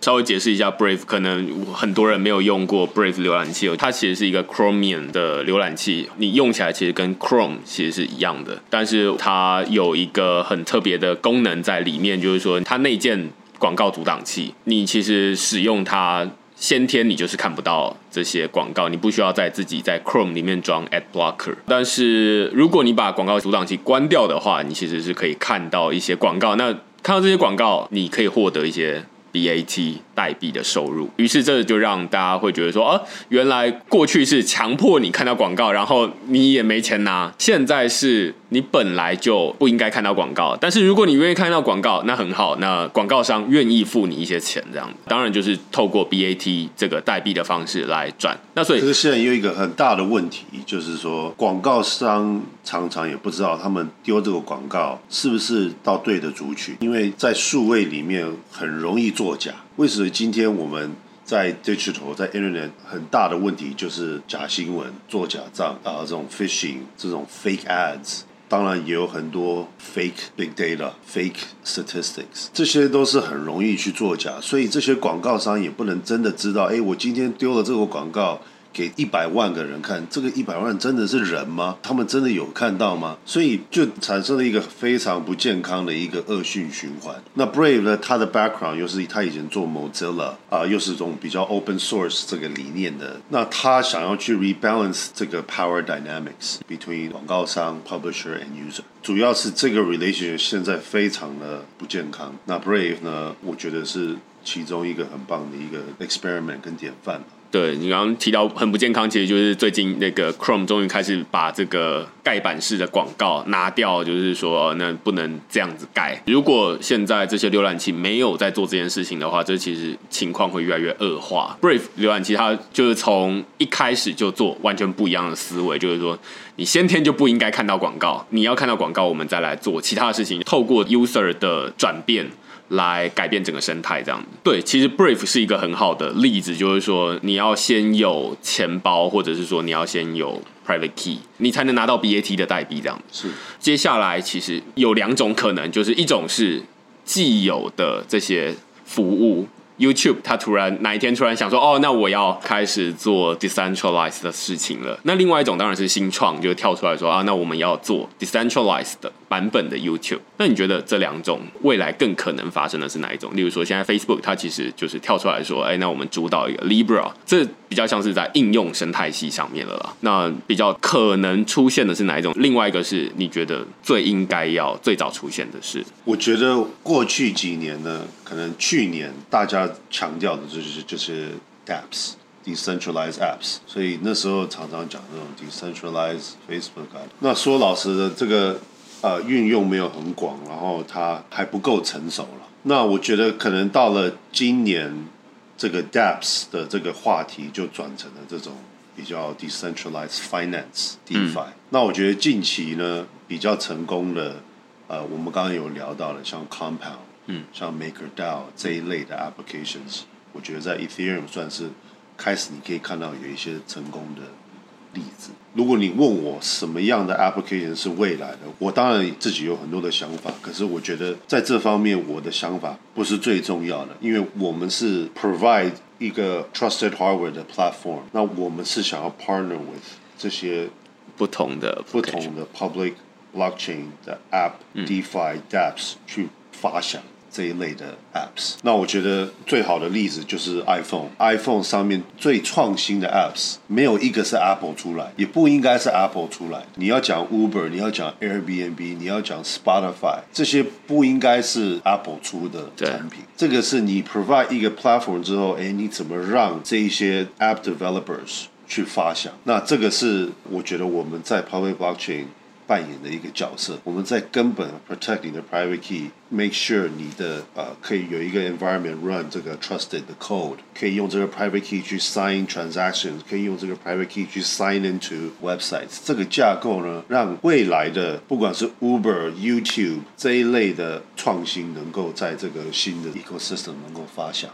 稍微解释一下，Brave 可能很多人没有用过 Brave 浏览器，它其实是一个 Chromium 的浏览器，你用起来其实跟 Chrome 其实是一样的，但是它有一个很特别的功能在里面，就是说它内建广告阻挡器，你其实使用它先天你就是看不到这些广告，你不需要在自己在 Chrome 里面装 Ad Blocker，但是如果你把广告阻挡器关掉的话，你其实是可以看到一些广告，那看到这些广告，你可以获得一些。BAT 代币的收入，于是这就让大家会觉得说，哦，原来过去是强迫你看到广告，然后你也没钱拿，现在是你本来就不应该看到广告，但是如果你愿意看到广告，那很好，那广告商愿意付你一些钱，这样当然就是透过 BAT 这个代币的方式来赚。那所以，可是现在有一个很大的问题，就是说广告商常常也不知道他们丢这个广告是不是到对的族群，因为在数位里面很容易作假。为什么今天我们在 digital 在 internet 很大的问题就是假新闻、做假账啊，这种 phishing 这种 fake ads，当然也有很多 fake big data、fake statistics，这些都是很容易去作假，所以这些广告商也不能真的知道，哎，我今天丢了这个广告。给一百万个人看，这个一百万真的是人吗？他们真的有看到吗？所以就产生了一个非常不健康的一个恶性循环。那 Brave 呢？它的 background 又是他以前做 Mozilla 啊，又是这种比较 open source 这个理念的。那他想要去 rebalance 这个 power dynamics between 广告商、publisher and user，主要是这个 relationship 现在非常的不健康。那 Brave 呢？我觉得是其中一个很棒的一个 experiment 跟典范。对你刚刚提到很不健康，其实就是最近那个 Chrome 终于开始把这个盖板式的广告拿掉，就是说那不能这样子盖。如果现在这些浏览器没有在做这件事情的话，这其实情况会越来越恶化。Brave 浏览器它就是从一开始就做完全不一样的思维，就是说你先天就不应该看到广告，你要看到广告，我们再来做其他的事情，透过 user 的转变。来改变整个生态，这样对，其实 Brave 是一个很好的例子，就是说你要先有钱包，或者是说你要先有 private key，你才能拿到 BAT 的代币，这样是。接下来其实有两种可能，就是一种是既有的这些服务。YouTube，它突然哪一天突然想说，哦，那我要开始做 decentralized 的事情了。那另外一种当然是新创，就跳出来说啊，那我们要做 decentralized 的版本的 YouTube。那你觉得这两种未来更可能发生的是哪一种？例如说，现在 Facebook 它其实就是跳出来说，哎，那我们主导一个 Libra，这比较像是在应用生态系上面了啦。那比较可能出现的是哪一种？另外一个是你觉得最应该要最早出现的是？我觉得过去几年呢，可能去年大家。强调的就是就是 apps decentralized apps，所以那时候常常讲这种 decentralized Facebook 啊。那说老实的，这个呃运用没有很广，然后它还不够成熟了。那我觉得可能到了今年，这个 DApps 的这个话题就转成了这种比较 decentralized finance DeFi。那我觉得近期呢比较成功的，呃，我们刚刚有聊到了像 Compound。嗯，像 MakerDAO 这一类的 applications，我觉得在 Ethereum 算是开始，你可以看到有一些成功的例子。如果你问我什么样的 application 是未来的，我当然自己有很多的想法。可是我觉得在这方面，我的想法不是最重要的，因为我们是 provide 一个 trusted hardware 的 platform，那我们是想要 partner with 这些不同的不同的 public blockchain 的 app DeFi dApps 去发想。这一类的 apps。那我觉得最好的例子就是 iPhone，iPhone 上面最创新的 apps 没有一个是 Apple 出来，也不应该是 Apple 出来。你要讲 Uber，你要讲 Airbnb，你要讲 Spotify，这些不应该是 Apple 出的产品。这个是你 provide 一个 platform 之后，哎，你怎么让这一些 app developers 去发想？那这个是我觉得我们在 public blockchain。扮演的一个角色，我们在根本 protect 你的 private key，make sure 你的呃可以有一个 environment run 这个 trusted 的 code，可以用这个 private key 去 sign transactions，可以用这个 private key 去 sign into websites。这个架构呢，让未来的不管是 Uber、YouTube 这一类的创新，能够在这个新的 ecosystem 能够发响。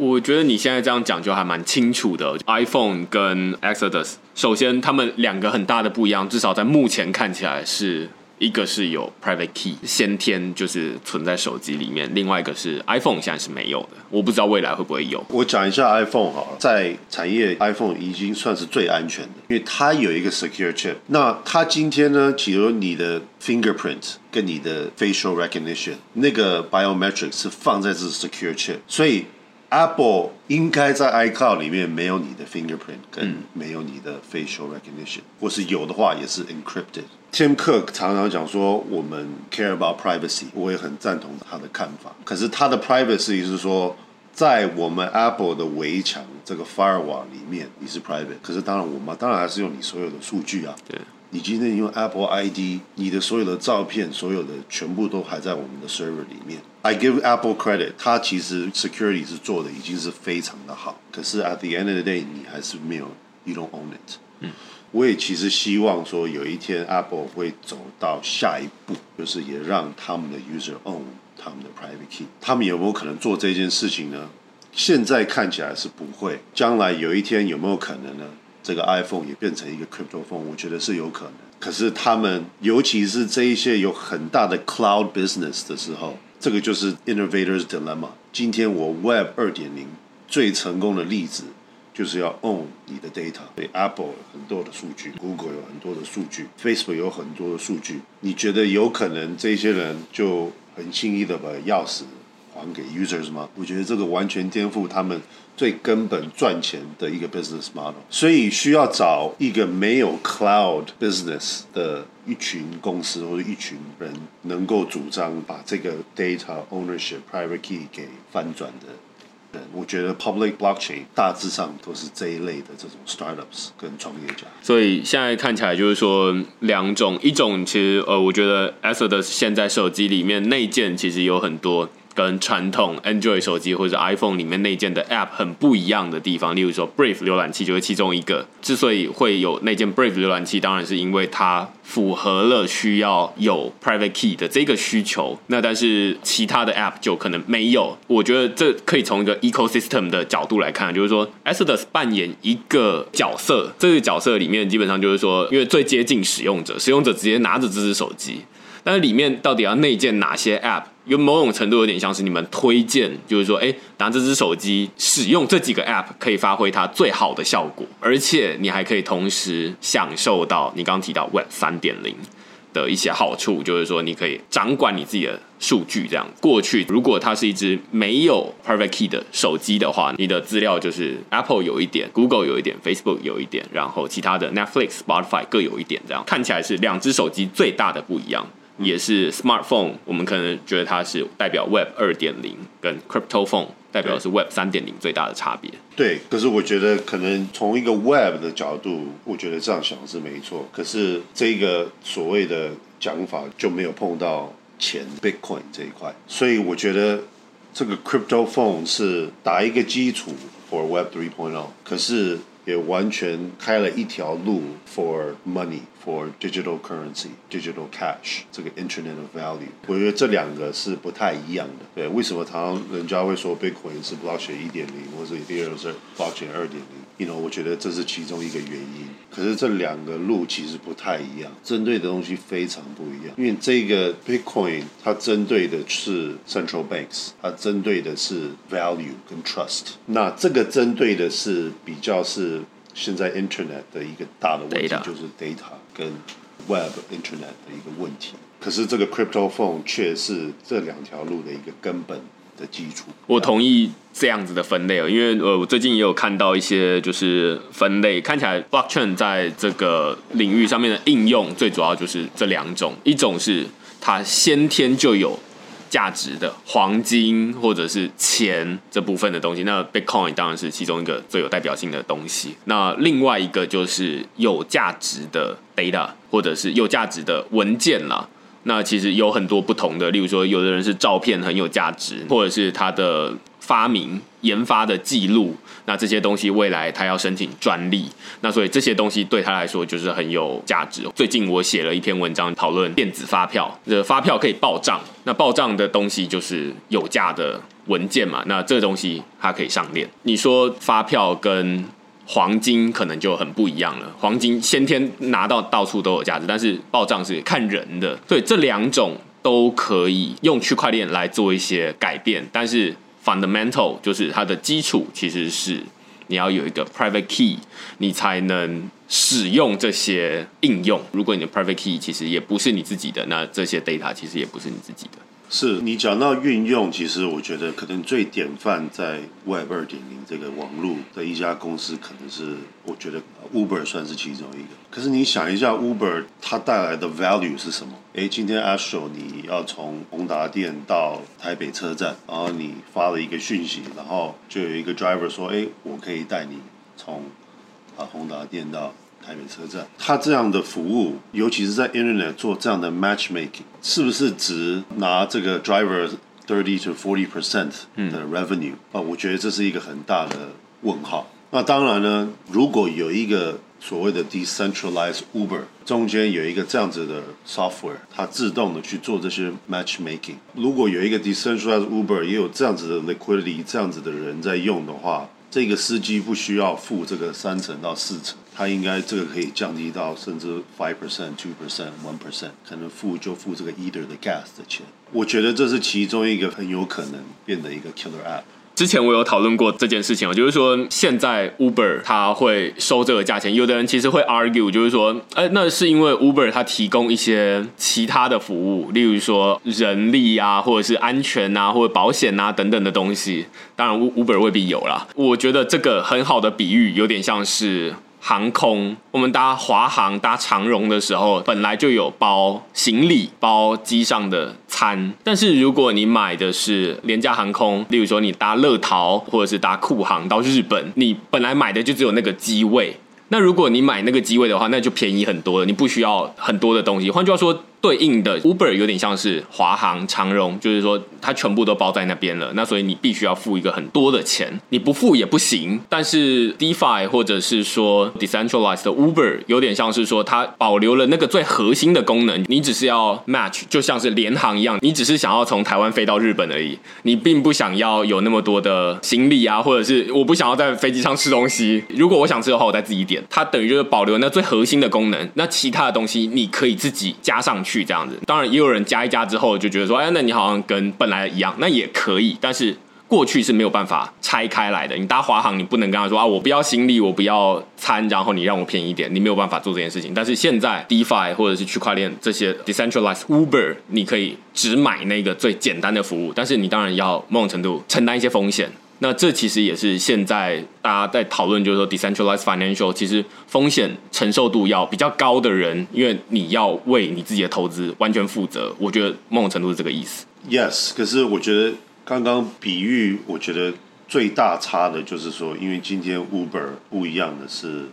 我觉得你现在这样讲就还蛮清楚的。iPhone 跟 Exodus，首先他们两个很大的不一样，至少在目前看起来是一个是有 private key 先天就是存在手机里面，另外一个是 iPhone 现在是没有的。我不知道未来会不会有。我讲一下 iPhone 好了，在产业 iPhone 已经算是最安全的，因为它有一个 secure chip。那它今天呢，比如你的 fingerprint 跟你的 facial recognition 那个 biometrics 是放在这 secure chip，所以。Apple 应该在 iCloud 里面没有你的 fingerprint，跟没有你的 facial recognition，或是有的话也是 encrypted。Tim Cook 常常讲说我们 care about privacy，我也很赞同他的看法。可是他的 privacy 是说，在我们 Apple 的围墙这个 firewall 里面你是 private，可是当然我们当然还是用你所有的数据啊。对。你今天用 Apple ID，你的所有的照片，所有的全部都还在我们的 server 里面。I give Apple credit，它其实 security 是做的已经是非常的好。可是 at the end of the day，你还是没有，you don't own it。嗯，我也其实希望说有一天 Apple 会走到下一步，就是也让他们的 user own 他们的 private key。他们有没有可能做这件事情呢？现在看起来是不会。将来有一天有没有可能呢？这个 iPhone 也变成一个 crypto phone，我觉得是有可能。可是他们，尤其是这一些有很大的 cloud business 的时候，这个就是 innovators dilemma。今天我 Web 二点零最成功的例子，就是要 own 你的 data。对 Apple 有很多的数据，Google 有很多的数据，Facebook 有很多的数据。你觉得有可能这些人就很轻易的把钥匙还给 users 吗？我觉得这个完全颠覆他们。最根本赚钱的一个 business model，所以需要找一个没有 cloud business 的一群公司或者一群人，能够主张把这个 data ownership private key 给翻转的。我觉得 public blockchain 大致上都是这一类的这种 startups 跟创业家。所以现在看起来就是说两种，一种其实呃，我觉得 a s o d 现在手机里面内建其实有很多。跟传统 Android 手机或者 iPhone 里面内建的 App 很不一样的地方，例如说 Brave 浏览器就是其中一个。之所以会有内建 Brave 浏览器，当然是因为它符合了需要有 Private Key 的这个需求。那但是其他的 App 就可能没有。我觉得这可以从一个 Ecosystem 的角度来看，就是说 Exodus 扮演一个角色，这个角色里面基本上就是说，因为最接近使用者，使用者直接拿着这只手机。但是里面到底要内建哪些 App？有某种程度有点像是你们推荐，就是说，哎，拿这只手机使用这几个 App 可以发挥它最好的效果，而且你还可以同时享受到你刚刚提到 Web 三点零的一些好处，就是说你可以掌管你自己的数据。这样过去，如果它是一只没有 Private Key 的手机的话，你的资料就是 Apple 有一点，Google 有一点，Facebook 有一点，然后其他的 Netflix、Spotify 各有一点，这样看起来是两只手机最大的不一样。也是 smartphone，我们可能觉得它是代表 Web 二点零，跟 crypto phone 代表的是 Web 三点零最大的差别。对，可是我觉得可能从一个 Web 的角度，我觉得这样想是没错。可是这个所谓的讲法就没有碰到钱 Bitcoin 这一块，所以我觉得这个 crypto phone 是打一个基础 for Web three point 可是也完全开了一条路 for money。For digital currency, digital cash 这个 Internet of Value，我觉得这两个是不太一样的。对，为什么常常人家会说 Bitcoin 是 blockchain 一点零，或者 Ethereum 是 blockchain 二点零？You know，我觉得这是其中一个原因。可是这两个路其实不太一样，针对的东西非常不一样。因为这个 Bitcoin 它针对的是 central banks，它针对的是 value 跟 trust。那这个针对的是比较是现在 Internet 的一个大的问题，就是 data。跟 Web Internet 的一个问题，可是这个 crypto phone 却是这两条路的一个根本的基础。我同意这样子的分类哦，因为呃，我最近也有看到一些就是分类，看起来 blockchain 在这个领域上面的应用，最主要就是这两种，一种是它先天就有价值的黄金或者是钱这部分的东西，那 Bitcoin 当然是其中一个最有代表性的东西。那另外一个就是有价值的 data 或者是有价值的文件啦。那其实有很多不同的，例如说，有的人是照片很有价值，或者是他的发明研发的记录，那这些东西未来他要申请专利，那所以这些东西对他来说就是很有价值。最近我写了一篇文章讨论电子发票，这发票可以报账，那报账的东西就是有价的文件嘛，那这个东西它可以上链。你说发票跟黄金可能就很不一样了。黄金先天拿到到处都有价值，但是报账是看人的。对，这两种都可以用区块链来做一些改变，但是 fundamental 就是它的基础其实是你要有一个 private key，你才能使用这些应用。如果你的 private key 其实也不是你自己的，那这些 data 其实也不是你自己的。是你讲到运用，其实我觉得可能最典范在 Web 二点零这个网络的一家公司，可能是我觉得 Uber 算是其中一个。可是你想一下，Uber 它带来的 value 是什么？诶，今天 Astro 你要从宏达店到台北车站，然后你发了一个讯息，然后就有一个 driver 说，诶，我可以带你从啊宏达店到。台北车站，它这样的服务，尤其是在 Internet 做这样的 matchmaking，是不是只拿这个 driver thirty to forty percent 的 revenue 啊？我觉得这是一个很大的问号。那当然呢，如果有一个所谓的 decentralized Uber，中间有一个这样子的 software，它自动的去做这些 matchmaking，如果有一个 decentralized Uber，也有这样子的 liquidity，这样子的人在用的话。这个司机不需要付这个三成到四成，他应该这个可以降低到甚至 five percent、two percent、one percent，可能付就付这个 either 的 gas 的钱。我觉得这是其中一个很有可能变得一个 killer app。之前我有讨论过这件事情，就是说现在 Uber 它会收这个价钱，有的人其实会 argue，就是说，哎，那是因为 Uber 它提供一些其他的服务，例如说人力啊，或者是安全啊，或者保险啊等等的东西。当然，Uber 未必有啦。我觉得这个很好的比喻，有点像是。航空，我们搭华航、搭长荣的时候，本来就有包行李、包机上的餐。但是如果你买的是廉价航空，例如说你搭乐桃或者是搭酷航到日本，你本来买的就只有那个机位。那如果你买那个机位的话，那就便宜很多了，你不需要很多的东西。换句话说。对应的 Uber 有点像是华航、长荣，就是说它全部都包在那边了，那所以你必须要付一个很多的钱，你不付也不行。但是 DeFi 或者是说 Decentralized Uber 有点像是说它保留了那个最核心的功能，你只是要 match，就像是联航一样，你只是想要从台湾飞到日本而已，你并不想要有那么多的行李啊，或者是我不想要在飞机上吃东西。如果我想吃的话，我再自己点。它等于就是保留那最核心的功能，那其他的东西你可以自己加上去。去这样子，当然也有人加一加之后就觉得说，哎，那你好像跟本来一样，那也可以。但是过去是没有办法拆开来的。你搭华航，你不能跟他说啊，我不要行李，我不要餐，然后你让我便宜一点，你没有办法做这件事情。但是现在 DeFi 或者是区块链这些 decentralized Uber，你可以只买那个最简单的服务，但是你当然要某种程度承担一些风险。那这其实也是现在大家在讨论，就是说 decentralized financial 其实风险承受度要比较高的人，因为你要为你自己的投资完全负责。我觉得某种程度是这个意思。Yes，可是我觉得刚刚比喻，我觉得最大差的就是说，因为今天 Uber 不一样的是。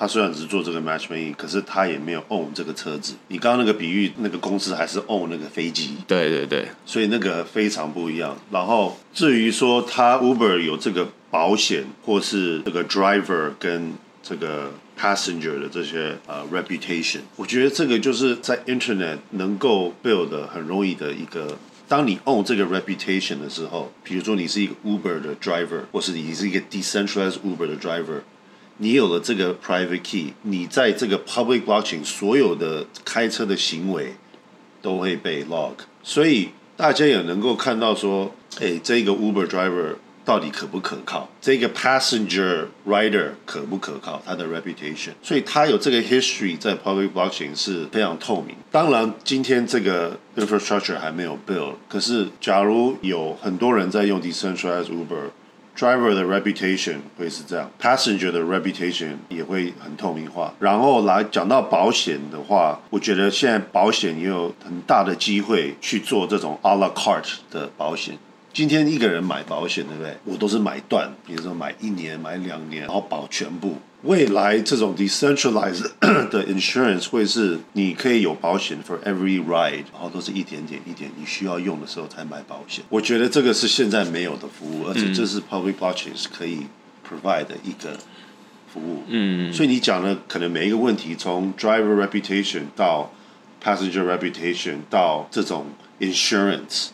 他虽然只是做这个 matchmaking，可是他也没有 own 这个车子。你刚刚那个比喻，那个公司还是 own 那个飞机。对对对，所以那个非常不一样。然后至于说他 Uber 有这个保险，或是这个 driver 跟这个 passenger 的这些呃 reputation，我觉得这个就是在 internet 能够 build 很容易的一个。当你 own 这个 reputation 的时候，比如说你是一个 Uber 的 driver，或是你是一个 decentralized Uber 的 driver。你有了这个 private key，你在这个 public blockchain 所有的开车的行为都会被 log，所以大家也能够看到说，哎，这个 Uber driver 到底可不可靠？这个 passenger rider 可不可靠？它的 reputation，所以它有这个 history 在 public blockchain 是非常透明。当然，今天这个 infrastructure 还没有 build，可是假如有很多人在用 decentralized Uber。Driver 的 reputation 会是这样，Passenger 的 reputation 也会很透明化。然后来讲到保险的话，我觉得现在保险也有很大的机会去做这种 a la carte 的保险。今天一个人买保险，对不对？我都是买断，比如说买一年、买两年，然后保全部。未来这种 decentralized [COUGHS] 的 insurance 会是你可以有保险 for every ride，然后都是一点点一点，你需要用的时候才买保险。我觉得这个是现在没有的服务，而且这是 public blockchain 是可以 provide 的一个服务。嗯，所以你讲的可能每一个问题，从 driver reputation 到 passenger reputation 到这种 insurance。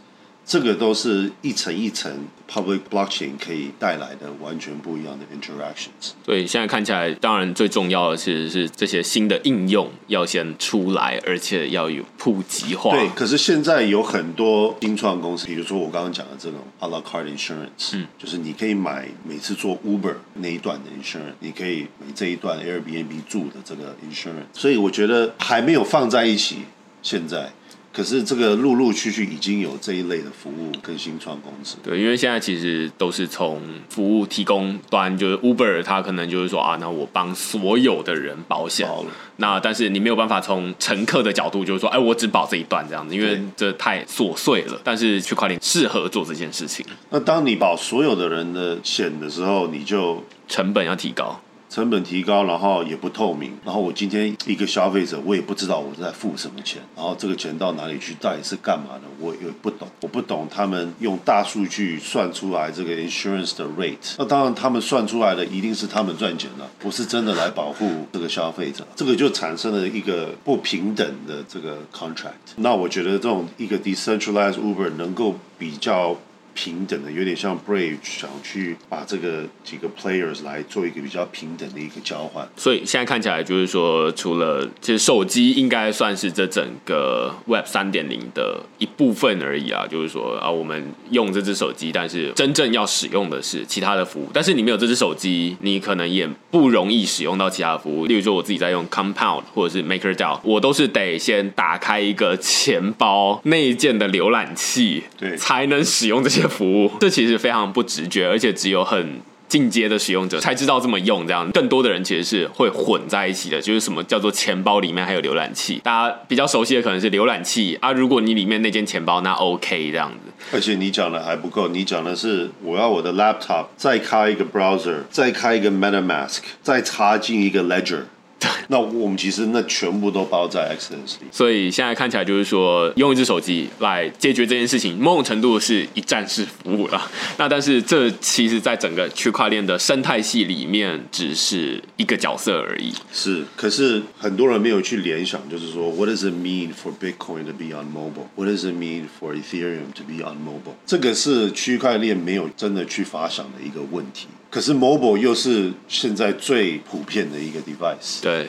这个都是一层一层 public blockchain 可以带来的完全不一样的 interactions。所以现在看起来，当然最重要的其实是这些新的应用要先出来，而且要有普及化。对，可是现在有很多新创公司，比如说我刚刚讲的这种 a la carte insurance，嗯，就是你可以买每次做 Uber 那一段的 insurance，你可以买这一段 Airbnb 住的这个 insurance。所以我觉得还没有放在一起，现在。可是这个陆陆续续已经有这一类的服务跟新创公司。对，因为现在其实都是从服务提供端，就是 Uber，它可能就是说啊，那我帮所有的人保险。那但是你没有办法从乘客的角度，就是说，哎，我只保这一段这样子，因为这太琐碎了。但是区块链适合做这件事情。那当你保所有的人的险的时候，你就成本要提高。成本提高，然后也不透明，然后我今天一个消费者，我也不知道我在付什么钱，然后这个钱到哪里去，到底是干嘛的，我也不懂，我不懂他们用大数据算出来这个 insurance 的 rate，那当然他们算出来的一定是他们赚钱了，不是真的来保护这个消费者，这个就产生了一个不平等的这个 contract。那我觉得这种一个 decentralized Uber 能够比较。平等的，有点像 Brave 想去把这个几个 players 来做一个比较平等的一个交换。所以现在看起来就是说，除了其实手机应该算是这整个 Web 三点零的一部分而已啊。就是说啊，我们用这只手机，但是真正要使用的是其他的服务。但是你没有这只手机，你可能也不容易使用到其他的服务。例如说，我自己在用 Compound 或者是 MakerDAO，我都是得先打开一个钱包内建的浏览器，对，才能使用这些。服务，[LAUGHS] 这其实非常不直觉，而且只有很进阶的使用者才知道这么用。这样，更多的人其实是会混在一起的。就是什么叫做钱包里面还有浏览器？大家比较熟悉的可能是浏览器啊。如果你里面那间钱包，那 OK 这样子。而且你讲的还不够，你讲的是我要我的 laptop 再开一个 browser，再开一个 MetaMask，再插进一个 Ledger。[LAUGHS] 那我们其实那全部都包在 x s 里，所以现在看起来就是说，用一只手机来解决这件事情，某种程度是一站式服务了。[LAUGHS] 那但是这其实，在整个区块链的生态系里面，只是一个角色而已。是，可是很多人没有去联想，就是说，What does it mean for Bitcoin to be on mobile? What does it mean for Ethereum to be on mobile? 这个是区块链没有真的去发想的一个问题。可是 mobile 又是现在最普遍的一个 device。对。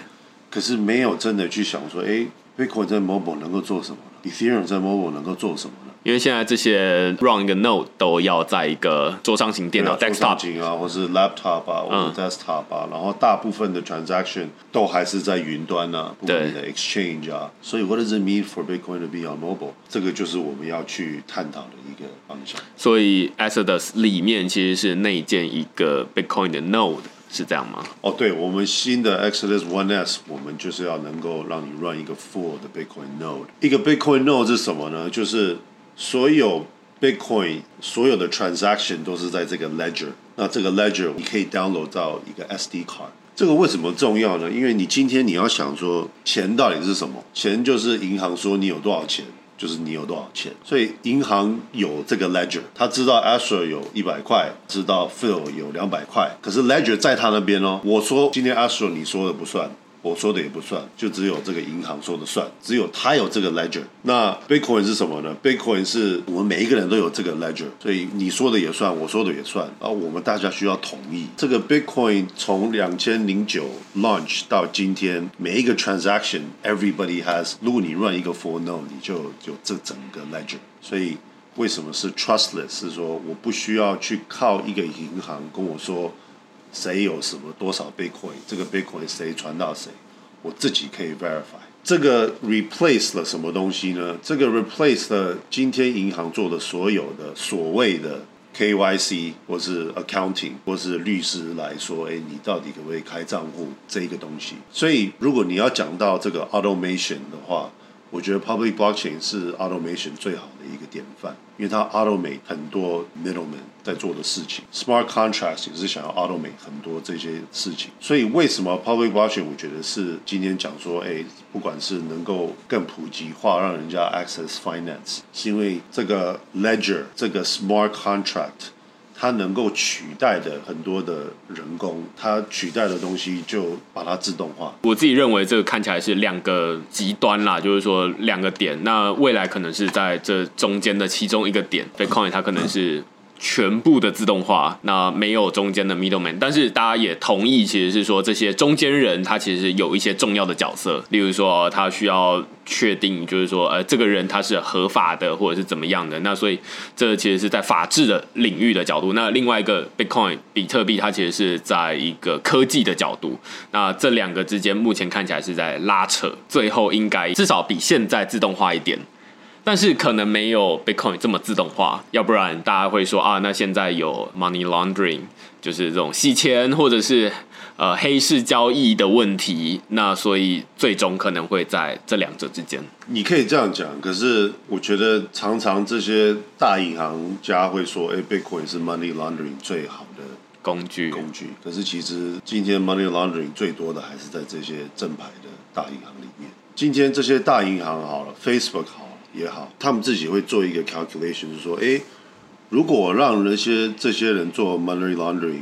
可是没有真的去想说，哎，Bitcoin 在 mobile 能够做什么？Ethereum 在 mobile 能够做什么呢？因为现在这些 run 一个 node 都要在一个桌上型电脑 desktop 啊，或是 laptop 啊，或者 desktop 啊，然后大部分的 transaction 都还是在云端啊，不同的 exchange 啊。所以 what does it mean for Bitcoin to be on mobile？这个就是我们要去探讨的一个方向。所以 Exodus 里面其实是内建一个 Bitcoin 的 node。是这样吗？哦，对，我们新的 Exodus One S，我们就是要能够让你 run 一个 full 的 Bitcoin node。一个 Bitcoin node 是什么呢？就是所有 Bitcoin 所有的 transaction 都是在这个 ledger。那这个 ledger 你可以 download 到一个 SD card。这个为什么重要呢？因为你今天你要想说钱到底是什么？钱就是银行说你有多少钱。就是你有多少钱，所以银行有这个 ledger，他知道 a s h e r 有一百块，知道 Phil 有两百块，可是 ledger 在他那边哦。我说今天 a s h e r 你说的不算。我说的也不算，就只有这个银行说的算，只有他有这个 ledger。那 Bitcoin 是什么呢？Bitcoin 是我们每一个人都有这个 ledger，所以你说的也算，我说的也算，啊，我们大家需要同意。这个 Bitcoin 从两千零九 launch 到今天，每一个 transaction，everybody has，如果你 run 一个 full node，你就有这整个 ledger，所以。为什么是 trustless？是说我不需要去靠一个银行跟我说谁有什么多少 Bitcoin，这个 Bitcoin 谁传到谁，我自己可以 verify。这个 replace 了什么东西呢？这个 replace 了今天银行做的所有的所谓的 KYC 或是 accounting 或是律师来说，哎，你到底可不可以开账户这一个东西？所以如果你要讲到这个 automation 的话，我觉得 public blockchain 是 automation 最好的一个典范，因为它 automate 很多 middleman 在做的事情，smart contracts 也是想要 automate 很多这些事情。所以为什么 public blockchain 我觉得是今天讲说，哎，不管是能够更普及化，让人家 access finance，是因为这个 ledger 这个 smart contract。它能够取代的很多的人工，它取代的东西就把它自动化。我自己认为这个看起来是两个极端啦，就是说两个点。那未来可能是在这中间的其中一个点，Bitcoin 它可能是。全部的自动化，那没有中间的 middleman，但是大家也同意，其实是说这些中间人他其实有一些重要的角色，例如说他需要确定，就是说呃这个人他是合法的或者是怎么样的，那所以这其实是在法治的领域的角度。那另外一个 Bitcoin 比特币，它其实是在一个科技的角度，那这两个之间目前看起来是在拉扯，最后应该至少比现在自动化一点。但是可能没有 Bitcoin 这么自动化，要不然大家会说啊，那现在有 money laundering，就是这种洗钱或者是呃黑市交易的问题，那所以最终可能会在这两者之间。你可以这样讲，可是我觉得常常这些大银行家会说，哎，Bitcoin 是 money laundering 最好的工具工具。可是其实今天 money laundering 最多的还是在这些正牌的大银行里面。今天这些大银行好了，Facebook 好。也好，他们自己会做一个 calculation，是说，哎，如果我让那些这些人做 money laundering，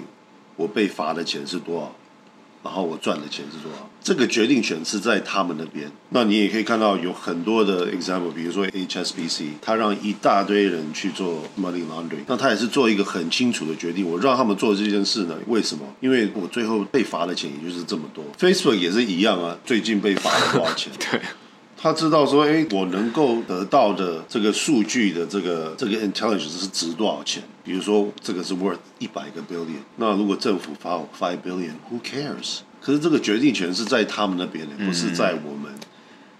我被罚的钱是多少？然后我赚的钱是多少？这个决定权是在他们那边。那你也可以看到有很多的 example，比如说 HSBC，他让一大堆人去做 money laundering，那他也是做一个很清楚的决定，我让他们做这件事呢？为什么？因为我最后被罚的钱也就是这么多。Facebook 也是一样啊，最近被罚了多少钱？[LAUGHS] 对。他知道说，哎，我能够得到的这个数据的这个这个 intelligence 是值多少钱？比如说，这个是 worth 一百个 billion，那如果政府发 five billion，who cares？可是这个决定权是在他们那边的，不是在我们。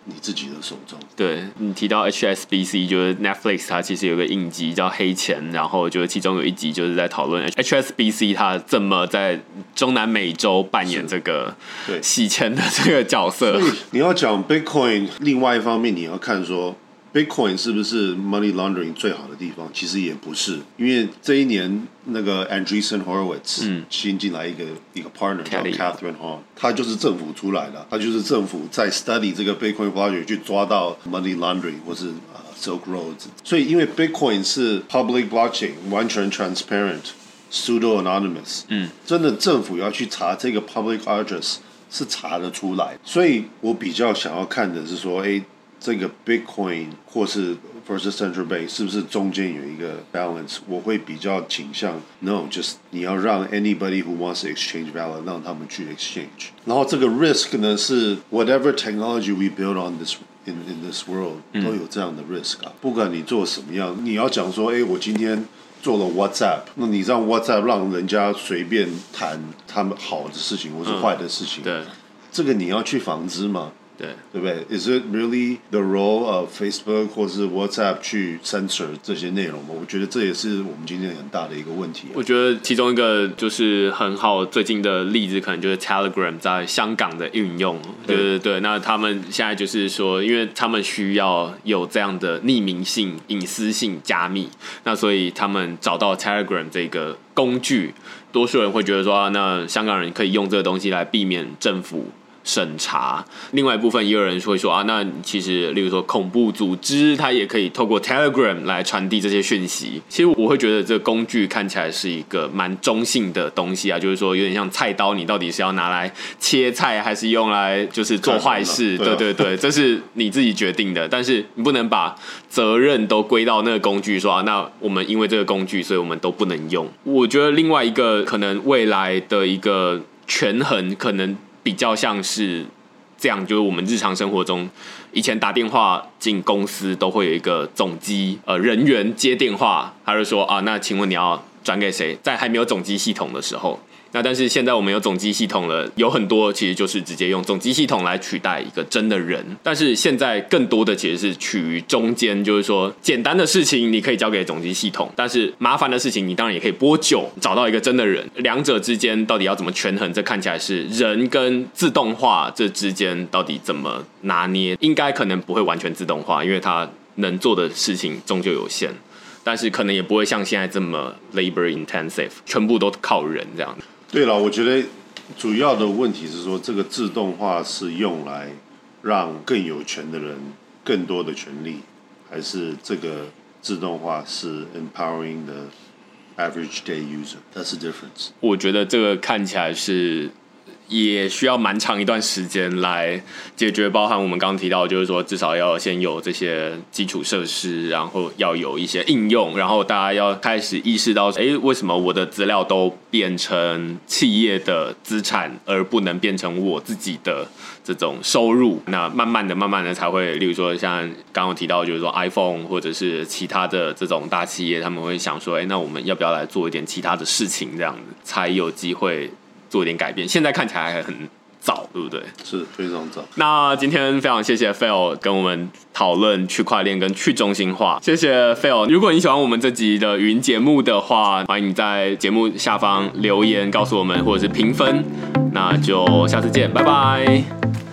你自己的手中。对你提到 HSBC，就是 Netflix，它其实有个影集叫《黑钱》，然后就是其中有一集就是在讨论 HSBC 它怎么在中南美洲扮演这个洗钱的这个角色。所以你要讲 Bitcoin，另外一方面你要看说。Bitcoin 是不是 money laundering 最好的地方？其实也不是，因为这一年那个 Andreessen Horowitz 新进来一个一个 partner 叫 Catherine Hall，他就是政府出来的，他就是政府在 study 这个 Bitcoin project 去抓到 money laundering 或是呃 Silk Roads。所以因为 Bitcoin 是 public blockchain，完全 transparent，pseudo anonymous，嗯，真的政府要去查这个 public address 是查得出来。所以我比较想要看的是说，哎。这个 Bitcoin 或是 versus central bank 是不是中间有一个 balance？我会比较倾向 no，just 你要让 anybody who wants to exchange value 让他们去 exchange。然后这个 risk 呢是 whatever technology we build on this in in this world 都有这样的 risk 啊。不管你做什么样，你要讲说，哎，我今天做了 WhatsApp，那你让 WhatsApp 让人家随便谈他们好的事情或是坏的事情，对，这个你要去防止吗？ 对，对不对？Is it really the role of Facebook 或是 WhatsApp 去 censor 这些内容吗？我觉得这也是我们今天很大的一个问题。我觉得其中一个就是很好最近的例子，可能就是 Telegram 在香港的运用。对对对，那他们现在就是说，因为他们需要有这样的匿名性、隐私性加密，那所以他们找到 Telegram 这个工具，多数人会觉得说，那香港人可以用这个东西来避免政府。审查，另外一部分也有人会说啊，那其实，例如说恐怖组织，它也可以透过 Telegram 来传递这些讯息。其实我会觉得这个工具看起来是一个蛮中性的东西啊，就是说有点像菜刀，你到底是要拿来切菜，还是用来就是做坏事？对对对，这是你自己决定的，但是你不能把责任都归到那个工具，说啊，那我们因为这个工具，所以我们都不能用。我觉得另外一个可能未来的一个权衡可能。比较像是这样，就是我们日常生活中，以前打电话进公司都会有一个总机呃人员接电话，他就说啊，那请问你要转给谁？在还没有总机系统的时候。那但是现在我们有总机系统了，有很多其实就是直接用总机系统来取代一个真的人。但是现在更多的其实是取于中间，就是说简单的事情你可以交给总机系统，但是麻烦的事情你当然也可以拨久找到一个真的人。两者之间到底要怎么权衡？这看起来是人跟自动化这之间到底怎么拿捏？应该可能不会完全自动化，因为它能做的事情终究有限。但是可能也不会像现在这么 labor intensive，全部都靠人这样。对了，我觉得主要的问题是说，这个自动化是用来让更有权的人更多的权利，还是这个自动化是 empowering the average day user？That's the difference。我觉得这个看起来是。也需要蛮长一段时间来解决，包含我们刚刚提到，就是说至少要先有这些基础设施，然后要有一些应用，然后大家要开始意识到，哎，为什么我的资料都变成企业的资产，而不能变成我自己的这种收入？那慢慢的、慢慢的才会，例如说像刚刚提到，就是说 iPhone 或者是其他的这种大企业，他们会想说，哎，那我们要不要来做一点其他的事情，这样子才有机会。做一点改变，现在看起来还很早，对不对？是非常早。那今天非常谢谢 Phil 跟我们讨论区块链跟去中心化，谢谢 Phil。如果你喜欢我们这集的语音节目的话，欢迎你在节目下方留言告诉我们，或者是评分。那就下次见，拜拜。